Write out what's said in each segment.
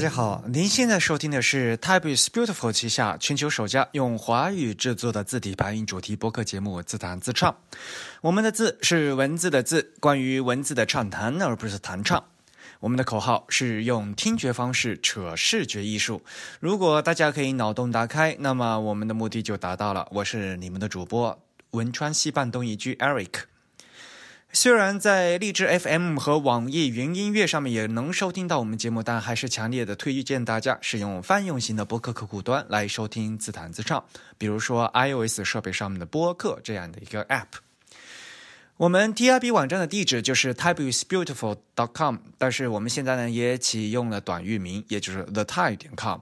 大家好，您现在收听的是 Type is Beautiful 旗下全球首家用华语制作的字体排音主题播客节目《自弹自唱》。我们的字是文字的字，关于文字的畅谈，而不是弹唱。我们的口号是用听觉方式扯视觉艺术。如果大家可以脑洞打开，那么我们的目的就达到了。我是你们的主播汶川西半东一居 Eric。虽然在荔枝 FM 和网易云音乐上面也能收听到我们节目，但还是强烈的推荐大家使用泛用型的播客客户端来收听自弹自唱，比如说 iOS 设备上面的播客这样的一个 App。我们 TIB 网站的地址就是 typeisbeautiful.com，但是我们现在呢也启用了短域名，也就是 thetype 点 com。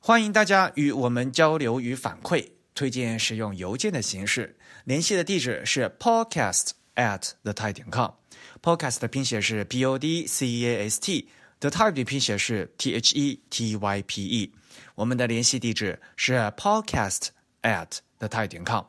欢迎大家与我们交流与反馈，推荐使用邮件的形式，联系的地址是 podcast。At the type 点 com，podcast 的拼写是 p o d c e a s t，the type 的拼写是 t h e t y p e。我们的联系地址是 podcast at the type 点 com。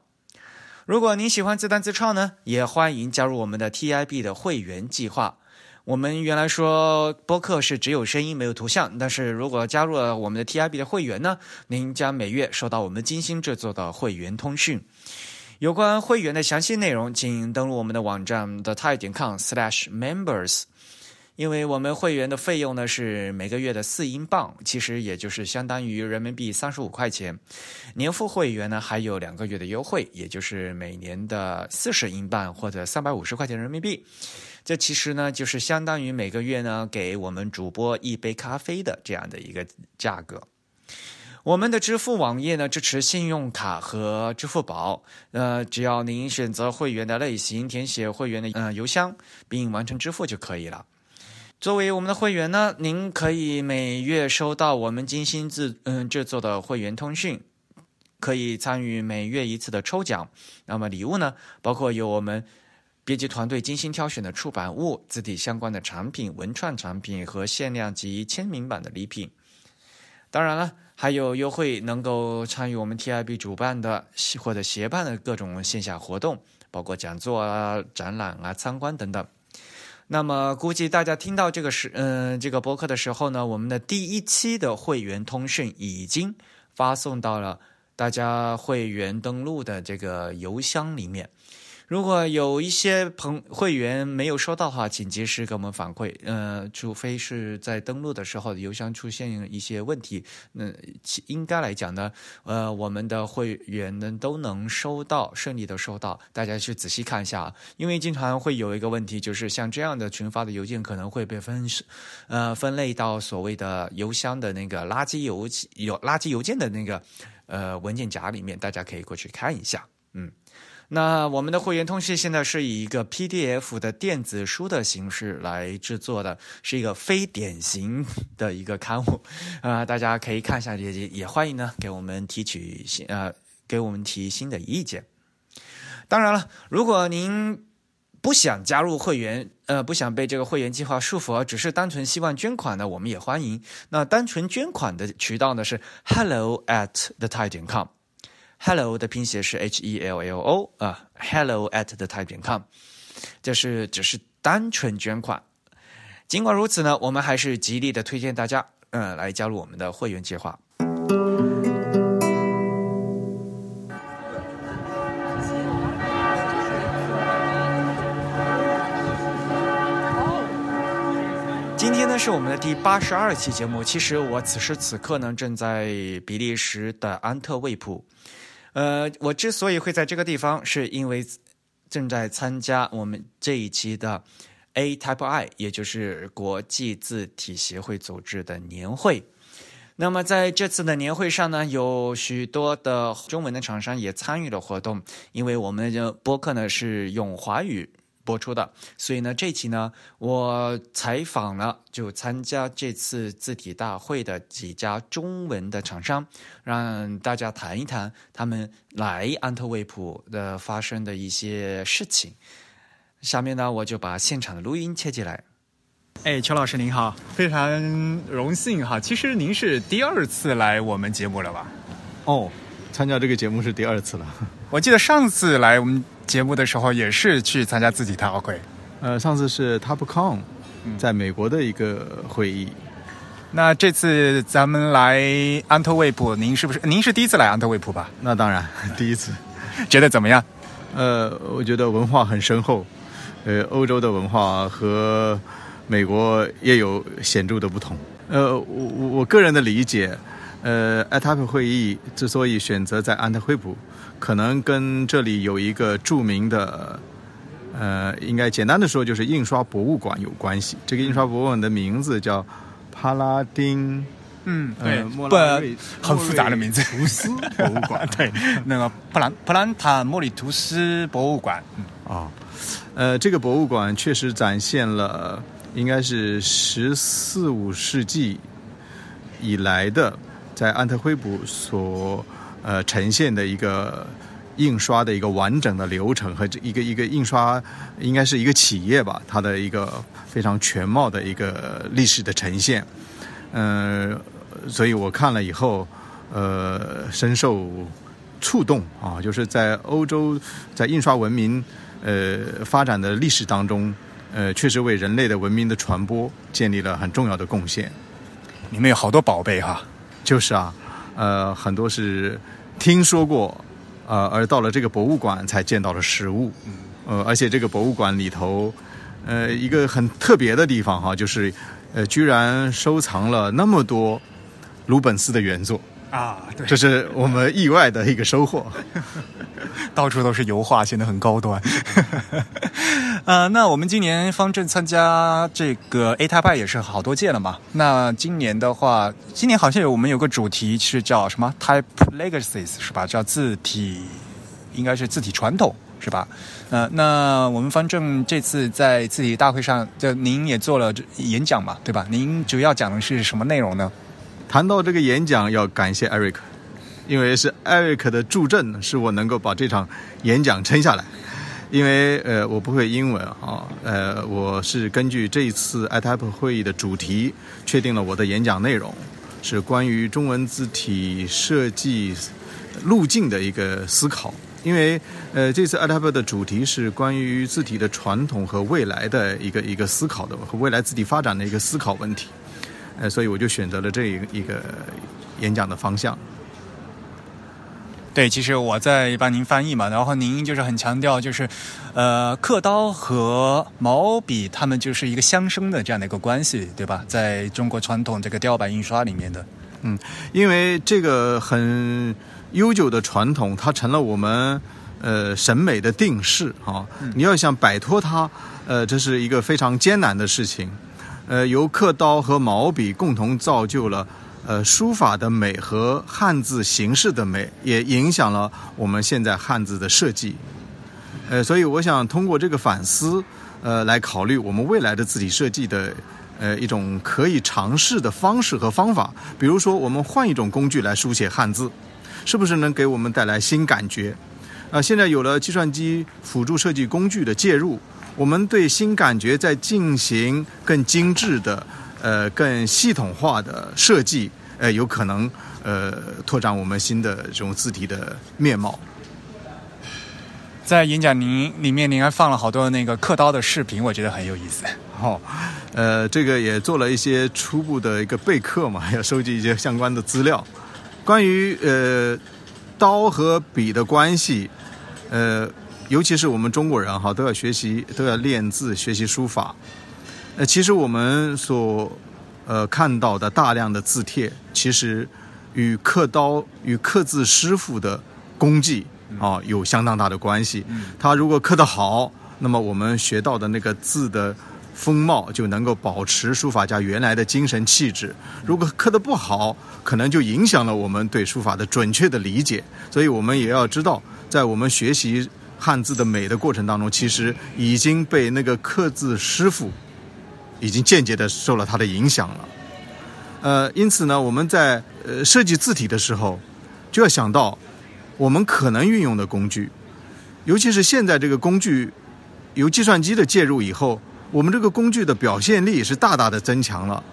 如果您喜欢自弹自唱呢，也欢迎加入我们的 TIB 的会员计划。我们原来说播客是只有声音没有图像，但是如果加入了我们的 TIB 的会员呢，您将每月收到我们精心制作的会员通讯。有关会员的详细内容，请登录我们的网站 thetide.com/slash-members。因为我们会员的费用呢是每个月的四英镑，其实也就是相当于人民币三十五块钱。年付会员呢还有两个月的优惠，也就是每年的四十英镑或者三百五十块钱人民币。这其实呢就是相当于每个月呢给我们主播一杯咖啡的这样的一个价格。我们的支付网页呢支持信用卡和支付宝，呃，只要您选择会员的类型，填写会员的呃邮箱，并完成支付就可以了。作为我们的会员呢，您可以每月收到我们精心制嗯制作的会员通讯，可以参与每月一次的抽奖。那么礼物呢，包括有我们编辑团队精心挑选的出版物、字体相关的产品、文创产品和限量级签名版的礼品。当然了。还有优惠，能够参与我们 TIB 主办的或者协办的各种线下活动，包括讲座啊、展览啊、参观等等。那么，估计大家听到这个是嗯这个博客的时候呢，我们的第一期的会员通讯已经发送到了大家会员登录的这个邮箱里面。如果有一些朋会员没有收到的话，请及时给我们反馈。呃，除非是在登录的时候邮箱出现一些问题，那应该来讲呢，呃，我们的会员呢都能收到，顺利的收到。大家去仔细看一下，因为经常会有一个问题，就是像这样的群发的邮件可能会被分呃分类到所谓的邮箱的那个垃圾邮有垃圾邮件的那个呃文件夹里面，大家可以过去看一下，那我们的会员通讯现在是以一个 PDF 的电子书的形式来制作的，是一个非典型的一个刊物，啊，大家可以看一下，也也欢迎呢给我们提取新呃给我们提新的意见。当然了，如果您不想加入会员，呃，不想被这个会员计划束缚，只是单纯希望捐款呢，我们也欢迎。那单纯捐款的渠道呢是 hello at the tide 点 com。Hello 的拼写是 H E L L O 啊，Hello at the type 点 com，这是只是单纯捐款。尽管如此呢，我们还是极力的推荐大家，嗯，来加入我们的会员计划。今天呢是我们的第八十二期节目。其实我此时此刻呢正在比利时的安特卫普。呃，我之所以会在这个地方，是因为正在参加我们这一期的 A Type I，也就是国际字体协会组织的年会。那么在这次的年会上呢，有许多的中文的厂商也参与了活动，因为我们的播客呢是用华语。播出的，所以呢，这期呢，我采访了就参加这次字体大会的几家中文的厂商，让大家谈一谈他们来安特卫普的发生的一些事情。下面呢，我就把现场的录音切进来。哎，邱老师您好，非常荣幸哈。其实您是第二次来我们节目了吧？哦，参加这个节目是第二次了。我记得上次来我们。节目的时候也是去参加自己大会，呃，上次是 TopCon，在美国的一个会议。那这次咱们来安特卫普，您是不是您是第一次来安特卫普吧？那当然，第一次。觉得怎么样？呃，我觉得文化很深厚，呃，欧洲的文化和美国也有显著的不同。呃，我我个人的理解，呃，ATP 会议之所以选择在安特卫普，可能跟这里有一个著名的，呃，应该简单的说就是印刷博物馆有关系。这个印刷博物馆的名字叫帕拉丁。嗯，对，不很复杂的名字，图斯博物馆，对，那个普兰普兰塔莫里图斯博物馆，啊，呃，这个博物馆确实展现了应该是十四五世纪以来的在安特卫普所呃呈现的一个印刷的一个完整的流程和一个一个印刷应该是一个企业吧，它的一个非常全貌的一个历史的呈现，嗯。所以我看了以后，呃，深受触动啊！就是在欧洲，在印刷文明呃发展的历史当中，呃，确实为人类的文明的传播建立了很重要的贡献。里面有好多宝贝哈，就是啊，呃，很多是听说过，呃，而到了这个博物馆才见到了实物。呃，而且这个博物馆里头，呃，一个很特别的地方哈，就是呃，居然收藏了那么多。鲁本斯的原作啊，这是我们意外的一个收获。到处都是油画，显得很高端。呃，那我们今年方正参加这个 A Type 也是好多届了嘛。那今年的话，今年好像有我们有个主题是叫什么 Type Legacies 是吧？叫字体，应该是字体传统是吧？呃，那我们方正这次在字体大会上，就您也做了演讲嘛，对吧？您主要讲的是什么内容呢？谈到这个演讲，要感谢 Eric，因为是 Eric 的助阵，使我能够把这场演讲撑下来。因为呃，我不会英文啊，呃，我是根据这一次 ITAP 会议的主题，确定了我的演讲内容，是关于中文字体设计路径的一个思考。因为呃，这次 ITAP 的主题是关于字体的传统和未来的一个一个思考的，和未来字体发展的一个思考问题。呃，所以我就选择了这一个演讲的方向。对，其实我在帮您翻译嘛，然后您就是很强调，就是呃，刻刀和毛笔，它们就是一个相生的这样的一个关系，对吧？在中国传统这个雕版印刷里面的，嗯，因为这个很悠久的传统，它成了我们呃审美的定式啊。你要想摆脱它，呃，这是一个非常艰难的事情。呃，由刻刀和毛笔共同造就了，呃，书法的美和汉字形式的美，也影响了我们现在汉字的设计。呃，所以我想通过这个反思，呃，来考虑我们未来的字体设计的，呃，一种可以尝试的方式和方法。比如说，我们换一种工具来书写汉字，是不是能给我们带来新感觉？啊，现在有了计算机辅助设计工具的介入。我们对新感觉在进行更精致的、呃更系统化的设计，呃，有可能呃拓展我们新的这种字体的面貌。在演讲您里面，您还放了好多那个刻刀的视频，我觉得很有意思。哦，呃，这个也做了一些初步的一个备课嘛，要收集一些相关的资料，关于呃刀和笔的关系，呃。尤其是我们中国人哈，都要学习，都要练字，学习书法。呃，其实我们所呃看到的大量的字帖，其实与刻刀、与刻字师傅的功绩啊有相当大的关系。他如果刻得好，那么我们学到的那个字的风貌就能够保持书法家原来的精神气质。如果刻得不好，可能就影响了我们对书法的准确的理解。所以我们也要知道，在我们学习。汉字的美的过程当中，其实已经被那个刻字师傅已经间接的受了他的影响了。呃，因此呢，我们在呃设计字体的时候，就要想到我们可能运用的工具，尤其是现在这个工具由计算机的介入以后，我们这个工具的表现力是大大的增强了。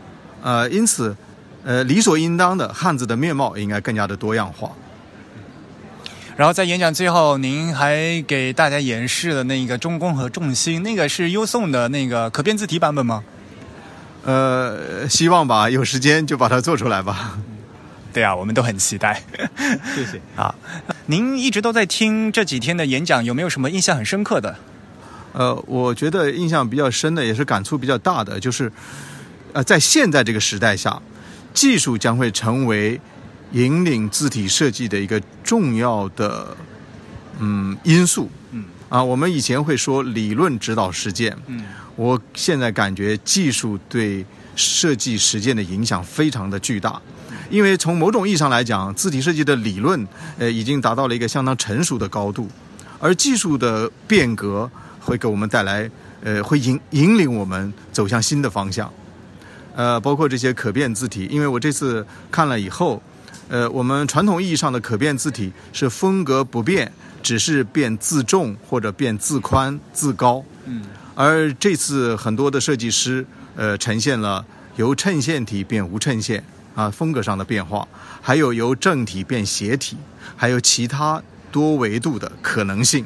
呃，因此，呃，理所应当的汉字的面貌应该更加的多样化。然后在演讲最后，您还给大家演示了那个中宫和重心，那个是优颂的那个可变字体版本吗？呃，希望吧，有时间就把它做出来吧。对啊，我们都很期待。谢谢。啊，您一直都在听这几天的演讲，有没有什么印象很深刻的？呃，我觉得印象比较深的，也是感触比较大的，就是呃，在现在这个时代下，技术将会成为引领字体设计的一个重要的嗯因素。嗯啊，我们以前会说理论指导实践，嗯我现在感觉技术对设计实践的影响非常的巨大，因为从某种意义上来讲，字体设计的理论呃已经达到了一个相当成熟的高度，而技术的变革会给我们带来呃会引引领我们走向新的方向，呃，包括这些可变字体，因为我这次看了以后，呃，我们传统意义上的可变字体是风格不变，只是变字重或者变字宽、字高。嗯而这次很多的设计师，呃，呈现了由衬线体变无衬线啊风格上的变化，还有由正体变斜体，还有其他多维度的可能性，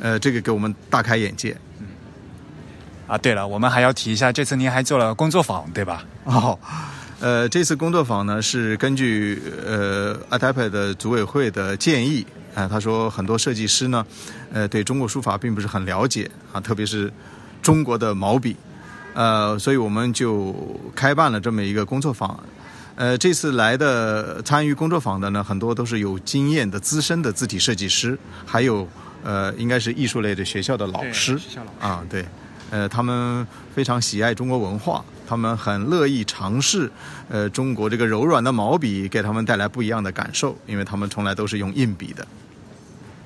呃，这个给我们大开眼界。啊，对了，我们还要提一下，这次您还做了工作坊，对吧？哦，呃，这次工作坊呢是根据呃 ATAP 的组委会的建议啊、他说很多设计师呢，呃，对中国书法并不是很了解啊，特别是中国的毛笔，呃，所以我们就开办了这么一个工作坊。呃，这次来的参与工作坊的呢，很多都是有经验的资深的字体设计师，还有呃，应该是艺术类的学校的老师。啊，对，呃，他们非常喜爱中国文化，他们很乐意尝试，呃，中国这个柔软的毛笔给他们带来不一样的感受，因为他们从来都是用硬笔的。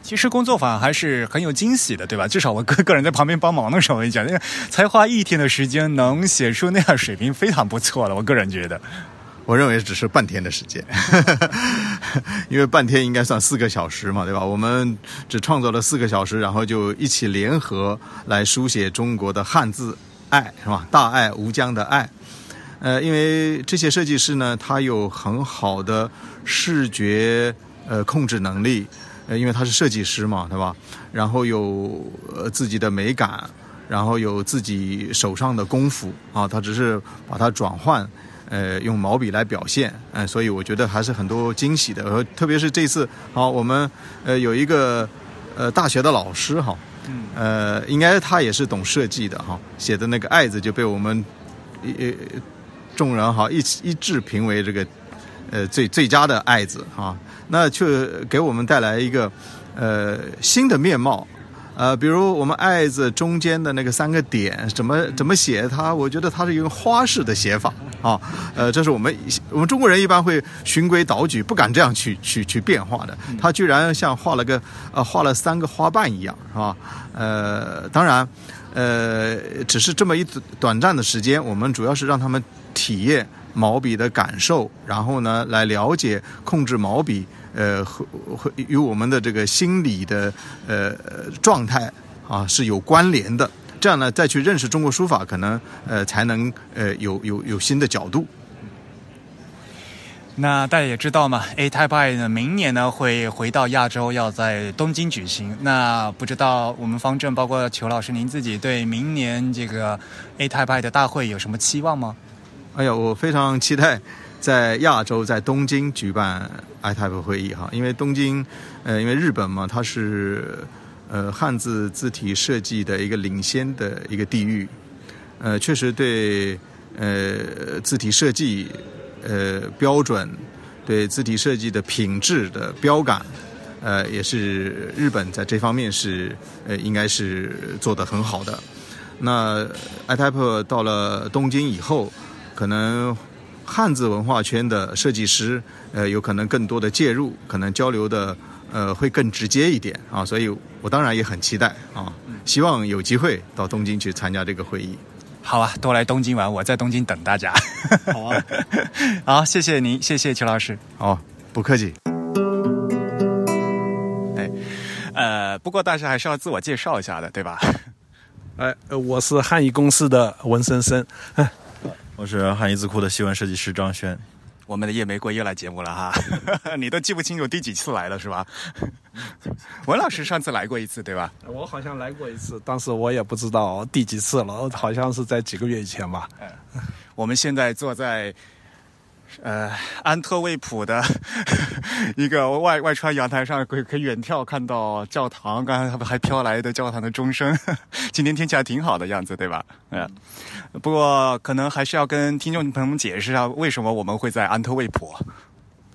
其实工作坊还是很有惊喜的，对吧？至少我个个人在旁边帮忙的时候，我跟你讲，那个才花一天的时间能写出那样水平，非常不错了。我个人觉得，我认为只是半天的时间，因为半天应该算四个小时嘛，对吧？我们只创作了四个小时，然后就一起联合来书写中国的汉字“爱”，是吧？大爱无疆的爱。呃，因为这些设计师呢，他有很好的视觉呃控制能力，呃，因为他是设计师嘛，对吧？然后有呃自己的美感，然后有自己手上的功夫啊，他只是把它转换。呃，用毛笔来表现，嗯、所以我觉得还是很多惊喜的。呃，特别是这次，好，我们呃有一个呃大学的老师哈，嗯呃，应该他也是懂设计的哈，写的那个“爱”字就被我们一众人哈一起一致评为这个呃最最佳的“爱”字啊，那却给我们带来一个呃新的面貌。呃，比如我们“爱”字中间的那个三个点，怎么怎么写它？我觉得它是一个花式的写法啊。呃，这是我们我们中国人一般会循规蹈矩，不敢这样去去去变化的。他居然像画了个呃画了三个花瓣一样，是吧？呃，当然，呃，只是这么一短暂的时间，我们主要是让他们体验毛笔的感受，然后呢，来了解控制毛笔。呃，和和与我们的这个心理的呃状态啊是有关联的。这样呢，再去认识中国书法，可能呃才能呃有有有新的角度。那大家也知道嘛，A Type I 呢，明年呢会回到亚洲，要在东京举行。那不知道我们方正，包括裘老师您自己，对明年这个 A Type I 的大会有什么期望吗？哎呀，我非常期待在亚洲，在东京举办 iType 会议哈，因为东京，呃，因为日本嘛，它是呃汉字字体设计的一个领先的一个地域，呃，确实对呃字体设计呃标准，对字体设计的品质的标杆，呃，也是日本在这方面是呃应该是做得很好的。那 iType 到了东京以后，可能汉字文化圈的设计师，呃，有可能更多的介入，可能交流的呃会更直接一点啊，所以我当然也很期待啊，希望有机会到东京去参加这个会议。好啊，多来东京玩，我在东京等大家。好啊，好，谢谢您，谢谢邱老师。好，不客气。哎呃，不过大家还是要自我介绍一下的，对吧？哎，呃我是汉仪公司的文森森。我是汉译字库的西文设计师张轩。我们的夜玫瑰又来节目了哈，你都记不清楚第几次来了是吧？文老师上次来过一次对吧？我好像来过一次，当时我也不知道第几次了，好像是在几个月以前吧。我们现在坐在呃安特卫普的一个外外穿阳台上，可以可以远眺看到教堂，刚才还飘来的教堂的钟声。今天天气还挺好的样子，对吧？嗯，不过可能还是要跟听众朋友们解释一下，为什么我们会在安特卫普。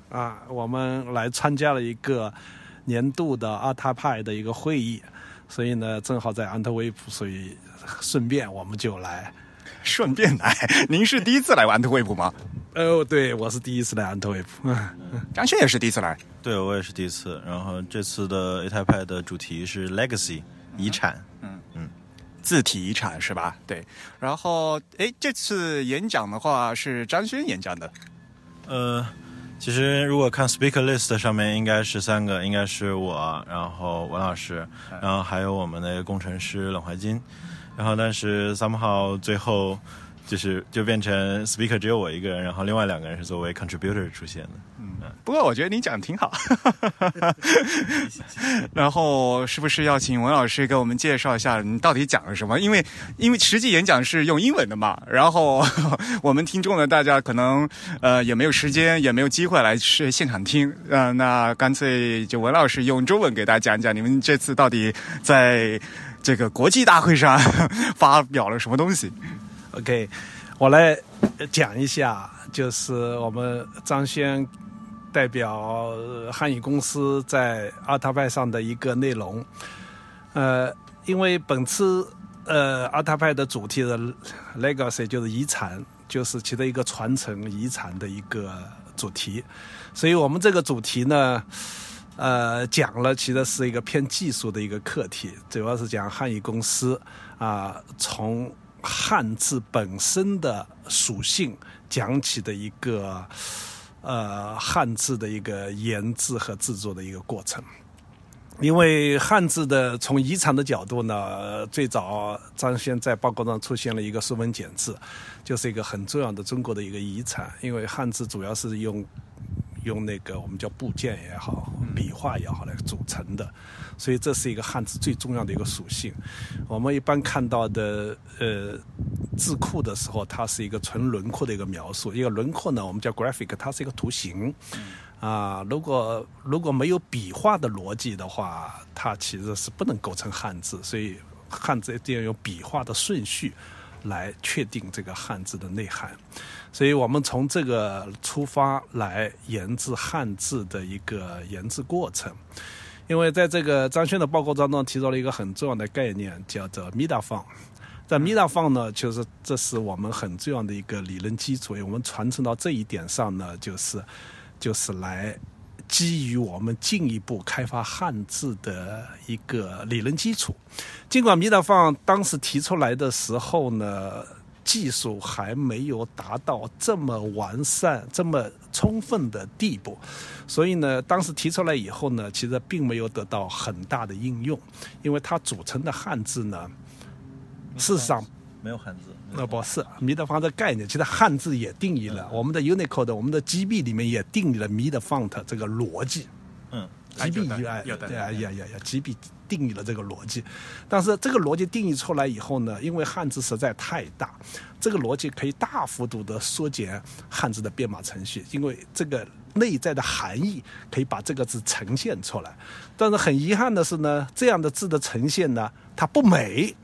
啊，我们来参加了一个年度的阿塔派的一个会议，所以呢，正好在安特卫普，所以顺便我们就来。顺便来，您是第一次来安特卫普吗？哦，对，我是第一次来安特卫普。张轩也是第一次来，对我也是第一次。然后这次的 A 泰派的主题是 Legacy 遗产，嗯嗯，字体遗产是吧？对。然后，哎，这次演讲的话是张轩演讲的。呃，其实如果看 Speaker List 上面应该是三个，应该是我，然后文老师，然后还有我们的工程师冷怀金。然后，但是 somehow 最后就是就变成 speaker 只有我一个人，然后另外两个人是作为 contributor 出现的。嗯，不过我觉得你讲的挺好。然后是不是要请文老师给我们介绍一下你到底讲了什么？因为因为实际演讲是用英文的嘛，然后 我们听众呢，大家可能呃也没有时间，也没有机会来是现场听。嗯，那干脆就文老师用中文给大家讲讲，你们这次到底在。这个国际大会上 发表了什么东西？OK，我来讲一下，就是我们张轩代表汉语公司在阿塔派上的一个内容。呃，因为本次呃阿塔派的主题的 legacy 就是遗产，就是其的一个传承遗产的一个主题，所以我们这个主题呢。呃，讲了其实是一个偏技术的一个课题，主要是讲汉语公司啊，从汉字本身的属性讲起的一个呃汉字的一个研制和制作的一个过程。因为汉字的从遗产的角度呢，最早张先在报告上出现了一个《说文解字》，就是一个很重要的中国的一个遗产。因为汉字主要是用。用那个我们叫部件也好，笔画也好来组成的，所以这是一个汉字最重要的一个属性。我们一般看到的呃字库的时候，它是一个纯轮廓的一个描述。一个轮廓呢，我们叫 graphic，它是一个图形。啊，如果如果没有笔画的逻辑的话，它其实是不能构成汉字。所以汉字一定要有笔画的顺序。来确定这个汉字的内涵，所以我们从这个出发来研制汉字的一个研制过程。因为在这个张轩的报告当中提到了一个很重要的概念，叫做 “mida 放”。在 “mida 放”呢，就是这是我们很重要的一个理论基础。我们传承到这一点上呢，就是就是来。基于我们进一步开发汉字的一个理论基础，尽管弥达放当时提出来的时候呢，技术还没有达到这么完善、这么充分的地步，所以呢，当时提出来以后呢，其实并没有得到很大的应用，因为它组成的汉字呢，事实上没有汉字。那不是弥德方的概念，其实汉字也定义了。我们的 Unicode，我们的 GB 里面也定义了弥德 font 这个逻辑。嗯，GB 以外，对啊，呀呀呀，GB 定义了这个逻辑。但是这个逻辑定义出来以后呢，因为汉字实在太大，这个逻辑可以大幅度的缩减汉字的编码程序，因为这个内在的含义可以把这个字呈现出来。但是很遗憾的是呢，这样的字的呈现呢，它不美。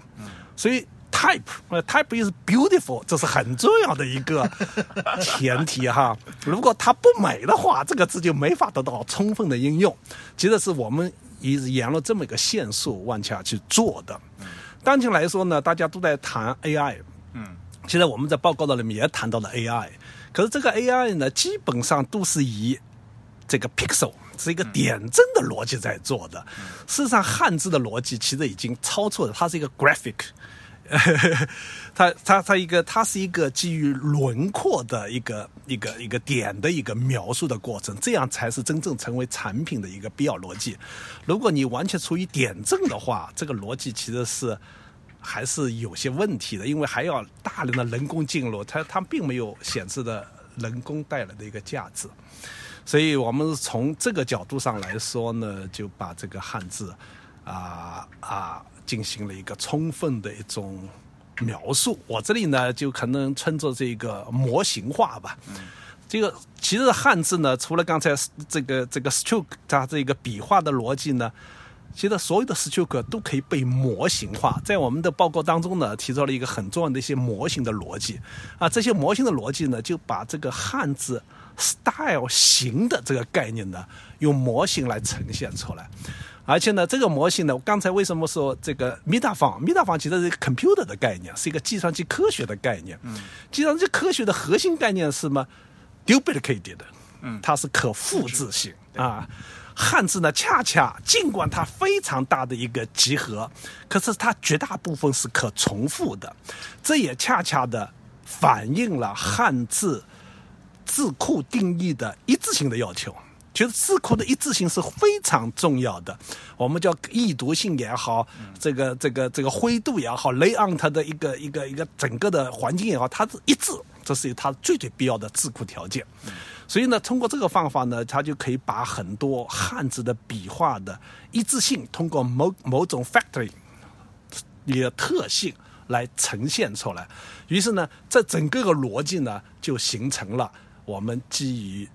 所以。type，type is beautiful，这是很重要的一个前提哈。如果它不美的话，这个字就没法得到充分的应用。其实是我们一直沿了这么一个线数往下去做的。当前来说呢，大家都在谈 AI，嗯，现在我们在报告的里面也谈到了 AI，可是这个 AI 呢，基本上都是以这个 pixel 是一个点阵的逻辑在做的。事实上，汉字的逻辑其实已经超出了，它是一个 graphic。它它它一个，它是一个基于轮廓的一个一个一个点的一个描述的过程，这样才是真正成为产品的一个必要逻辑。如果你完全出于点阵的话，这个逻辑其实是还是有些问题的，因为还要大量的人工进入，它它并没有显示的人工带来的一个价值。所以我们从这个角度上来说呢，就把这个汉字啊啊。进行了一个充分的一种描述。我这里呢，就可能称作这个模型化吧。这个其实汉字呢，除了刚才这个这个 stroke 它这个笔画的逻辑呢，其实所有的 stroke 都可以被模型化。在我们的报告当中呢，提出了一个很重要的一些模型的逻辑啊，这些模型的逻辑呢，就把这个汉字 style 型的这个概念呢，用模型来呈现出来。而且呢，这个模型呢，我刚才为什么说这个 meta 方？meta 方其实是一个 computer 的概念，是一个计算机科学的概念。嗯，计算机科学的核心概念是什么？duplicated，嗯，它是可复制性啊。汉字呢，恰恰尽管它非常大的一个集合，可是它绝大部分是可重复的，这也恰恰的反映了汉字字库定义的一致性的要求。其实字库的一致性是非常重要的，我们叫易读性也好，这个这个这个灰度也好，layout 的一个一个一个整个的环境也好，它是一致，这是它最最必要的字库条件。所以呢，通过这个方法呢，它就可以把很多汉字的笔画的一致性，通过某某种 factory 的特性来呈现出来。于是呢，这整个个逻辑呢，就形成了我们基于。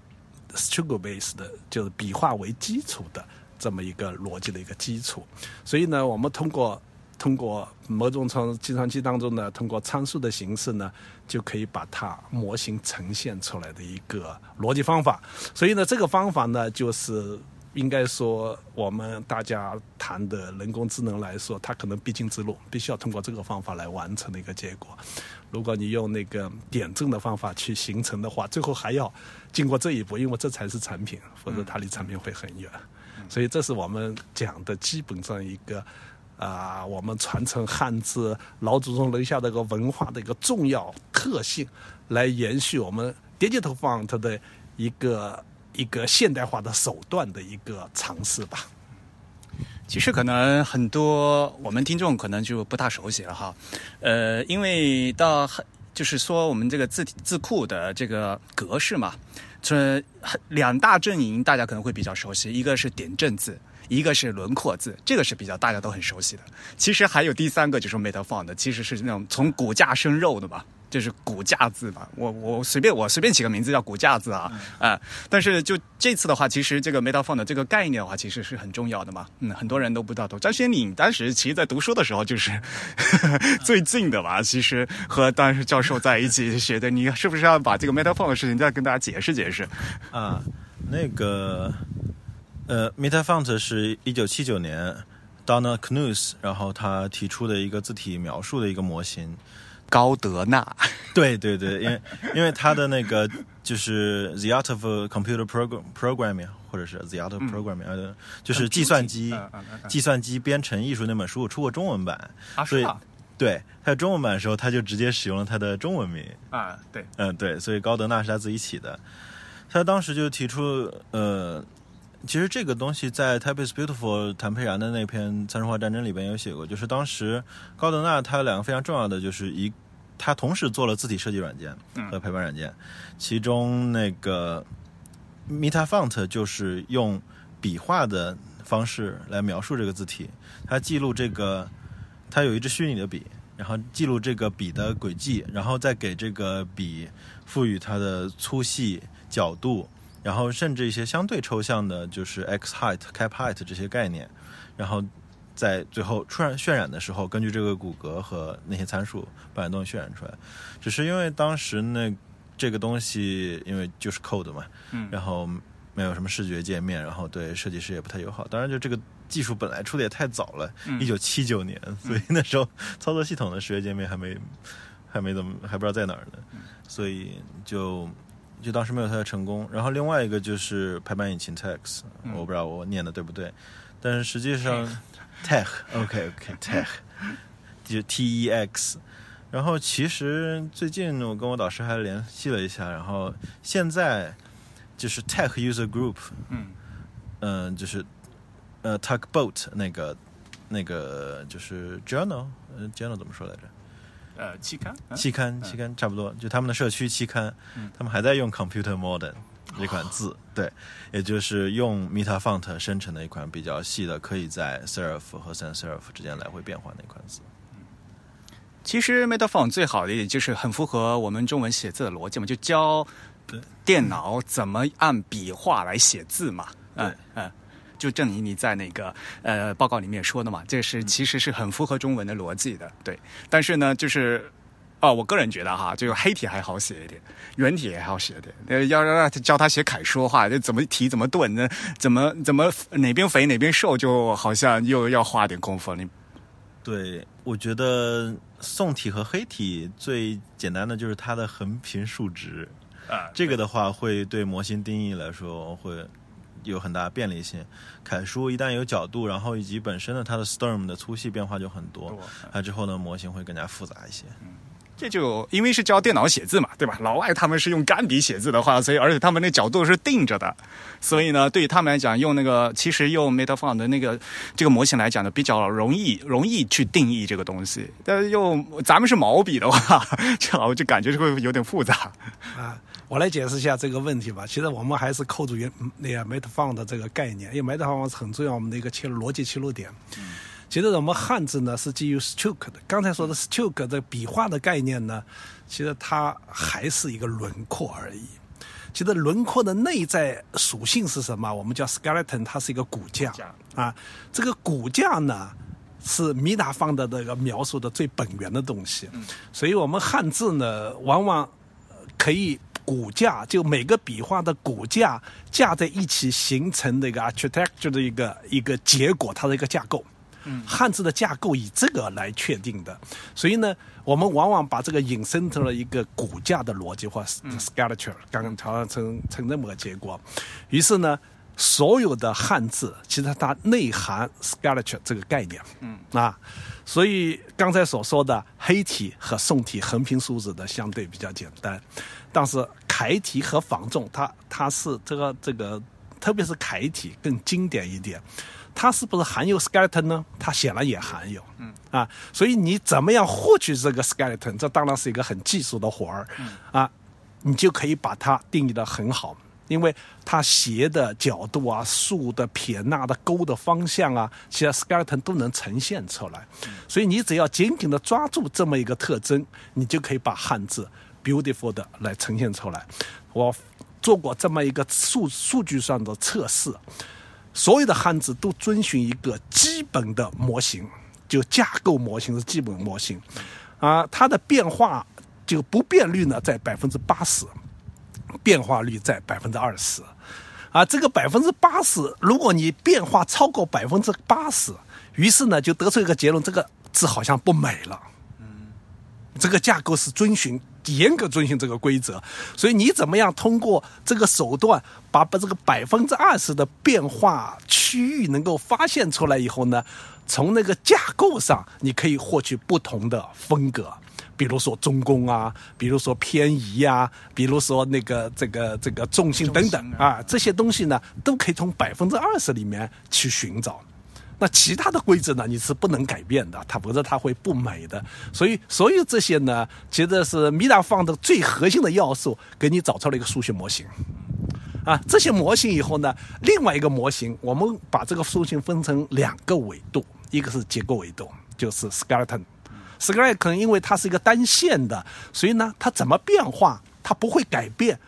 Struggle base 的，就是笔画为基础的这么一个逻辑的一个基础，所以呢，我们通过通过某种从计算机当中呢，通过参数的形式呢，就可以把它模型呈现出来的一个逻辑方法。所以呢，这个方法呢，就是应该说我们大家谈的人工智能来说，它可能必经之路，必须要通过这个方法来完成的一个结果。如果你用那个点阵的方法去形成的话，最后还要经过这一步，因为这才是产品，否则它离产品会很远。所以这是我们讲的基本上一个啊，我们传承汉字老祖宗留下的一个文化的一个重要特性，来延续我们 digital font 的一个一个现代化的手段的一个尝试吧。其实可能很多我们听众可能就不大熟悉了哈，呃，因为到就是说我们这个字体字库的这个格式嘛，这两大阵营大家可能会比较熟悉，一个是点阵字，一个是轮廓字，这个是比较大家都很熟悉的。其实还有第三个就是 meta font，其实是那种从骨架生肉的嘛。就是骨架字吧，我我随便我随便起个名字叫骨架字啊啊！但是就这次的话，其实这个 meta font 这个概念的话，其实是很重要的嘛。嗯，很多人都不知道。张轩你当时其实在读书的时候就是 最近的吧，其实和当时教授在一起学的。你是不是要把这个 meta font 的事情再跟大家解释解释？啊，那个呃，meta font 是一九七九年 Donna Knuth 然后他提出的一个字体描述的一个模型。高德纳，对对对，因为因为他的那个就是 The Art of Computer Program Programming，或者是 The Art of Programming，就是计算机计算机编程艺术那本书出过中文版，所以对他中文版的时候，他就直接使用了他的中文名。啊，对，嗯对，所以高德纳是他自己起的，他当时就提出呃。其实这个东西在《Type is Beautiful》谭佩然的那篇《参数化战争》里边有写过，就是当时高德纳他有两个非常重要的，就是一，他同时做了字体设计软件和排版软件，其中那个 Meta Font 就是用笔画的方式来描述这个字体，它记录这个，它有一支虚拟的笔，然后记录这个笔的轨迹，然后再给这个笔赋予它的粗细、角度。然后甚至一些相对抽象的，就是 x height、cap height 这些概念，然后在最后出染渲染的时候，根据这个骨骼和那些参数把它东西渲染出来。只是因为当时那这个东西，因为就是 code 嘛，嗯，然后没有什么视觉界面，然后对设计师也不太友好。当然，就这个技术本来出的也太早了，一九七九年，所以那时候操作系统的视觉界面还没还没怎么还不知道在哪儿呢，所以就。就当时没有它的成功，然后另外一个就是排版引擎 Tex，我不知道我念的对不对，但是实际上 Tex，OK OK Tex，就 T E X，然后其实最近我跟我导师还联系了一下，然后现在就是 Tech User Group，嗯。嗯，就是呃 Tugboat 那个那个就是 Journal，呃 Journal 怎么说来着？呃，期刊，期刊，期刊，差不多，就他们的社区期刊，他们还在用 Computer Modern 这款字，对，也就是用 Meta Font 生成的一款比较细的，可以在 Serif 和 Sans Serif 之间来回变换的一款字。其实 Metaphone 最好的一点就是很符合我们中文写字的逻辑嘛，就教电脑怎么按笔画来写字嘛。嗯嗯，就证明你在那个呃报告里面说的嘛，这是其实是很符合中文的逻辑的。对，但是呢，就是哦，我个人觉得哈，就是黑体还好写一点，圆体也好写一点。呃，要让他教他写楷书的话，就怎么提怎么顿，那怎么怎么哪边肥哪边瘦，就好像又要花点功夫。你对，我觉得宋体和黑体最简单的就是它的横平竖直，啊，这个的话会对模型定义来说会有很大便利性。楷书一旦有角度，然后以及本身的它的 storm 的粗细变化就很多多，它之后呢模型会更加复杂一些。这就因为是教电脑写字嘛，对吧？老外他们是用干笔写字的话，所以而且他们那角度是定着的，所以呢，对于他们来讲，用那个其实用 Metaphone 的那个这个模型来讲呢，比较容易容易去定义这个东西。但是用咱们是毛笔的话，这我就感觉会有点复杂。啊，我来解释一下这个问题吧。其实我们还是扣住原那个 Metaphone 的这个概念，因为 Metaphone 是很重要我们的一个切入逻辑切入点。其实我们汉字呢是基于 stroke 的，刚才说的 stroke 的笔画的概念呢，其实它还是一个轮廓而已。其实轮廓的内在属性是什么？我们叫 skeleton，它是一个骨架架啊。这个骨架呢是米达方的这个描述的最本源的东西，所以我们汉字呢往往呃可以骨架，就每个笔画的骨架架在一起形成的一个 architecture 的一个一个结果，它的一个架构。汉字的架构以这个来确定的，所以呢，我们往往把这个引申成了一个骨架的逻辑或 skeleton，刚刚调整成成这么个结果。于是呢，所有的汉字其实它内含 skeleton 这个概念，嗯。啊，所以刚才所说的黑体和宋体横平竖直的相对比较简单，但是楷体和仿重它它是这个这个，特别是楷体更经典一点。它是不是含有 skeleton 呢？它显然也含有，嗯啊，所以你怎么样获取这个 skeleton？这当然是一个很技术的活儿，嗯啊，你就可以把它定义的很好，因为它斜的角度啊、竖的撇捺的勾的方向啊，其实 skeleton 都能呈现出来，所以你只要紧紧的抓住这么一个特征，你就可以把汉字 beautiful 的来呈现出来。我做过这么一个数数据上的测试。所有的汉字都遵循一个基本的模型，就架构模型是基本模型，啊，它的变化就不变率呢在百分之八十，变化率在百分之二十，啊，这个百分之八十，如果你变化超过百分之八十，于是呢就得出一个结论，这个字好像不美了。嗯这个架构是遵循严格遵循这个规则，所以你怎么样通过这个手段把把这个百分之二十的变化区域能够发现出来以后呢？从那个架构上，你可以获取不同的风格，比如说中宫啊，比如说偏移啊，比如说那个这个这个重心等等啊，这些东西呢，都可以从百分之二十里面去寻找。那其他的规则呢？你是不能改变的，它否则它会不美的。所以，所有这些呢，其实是米达放的最核心的要素，给你找出了一个数学模型。啊，这些模型以后呢，另外一个模型，我们把这个数型分成两个维度，一个是结构维度，就是 skeleton。skeleton 因为它是一个单线的，所以呢，它怎么变化，它不会改变。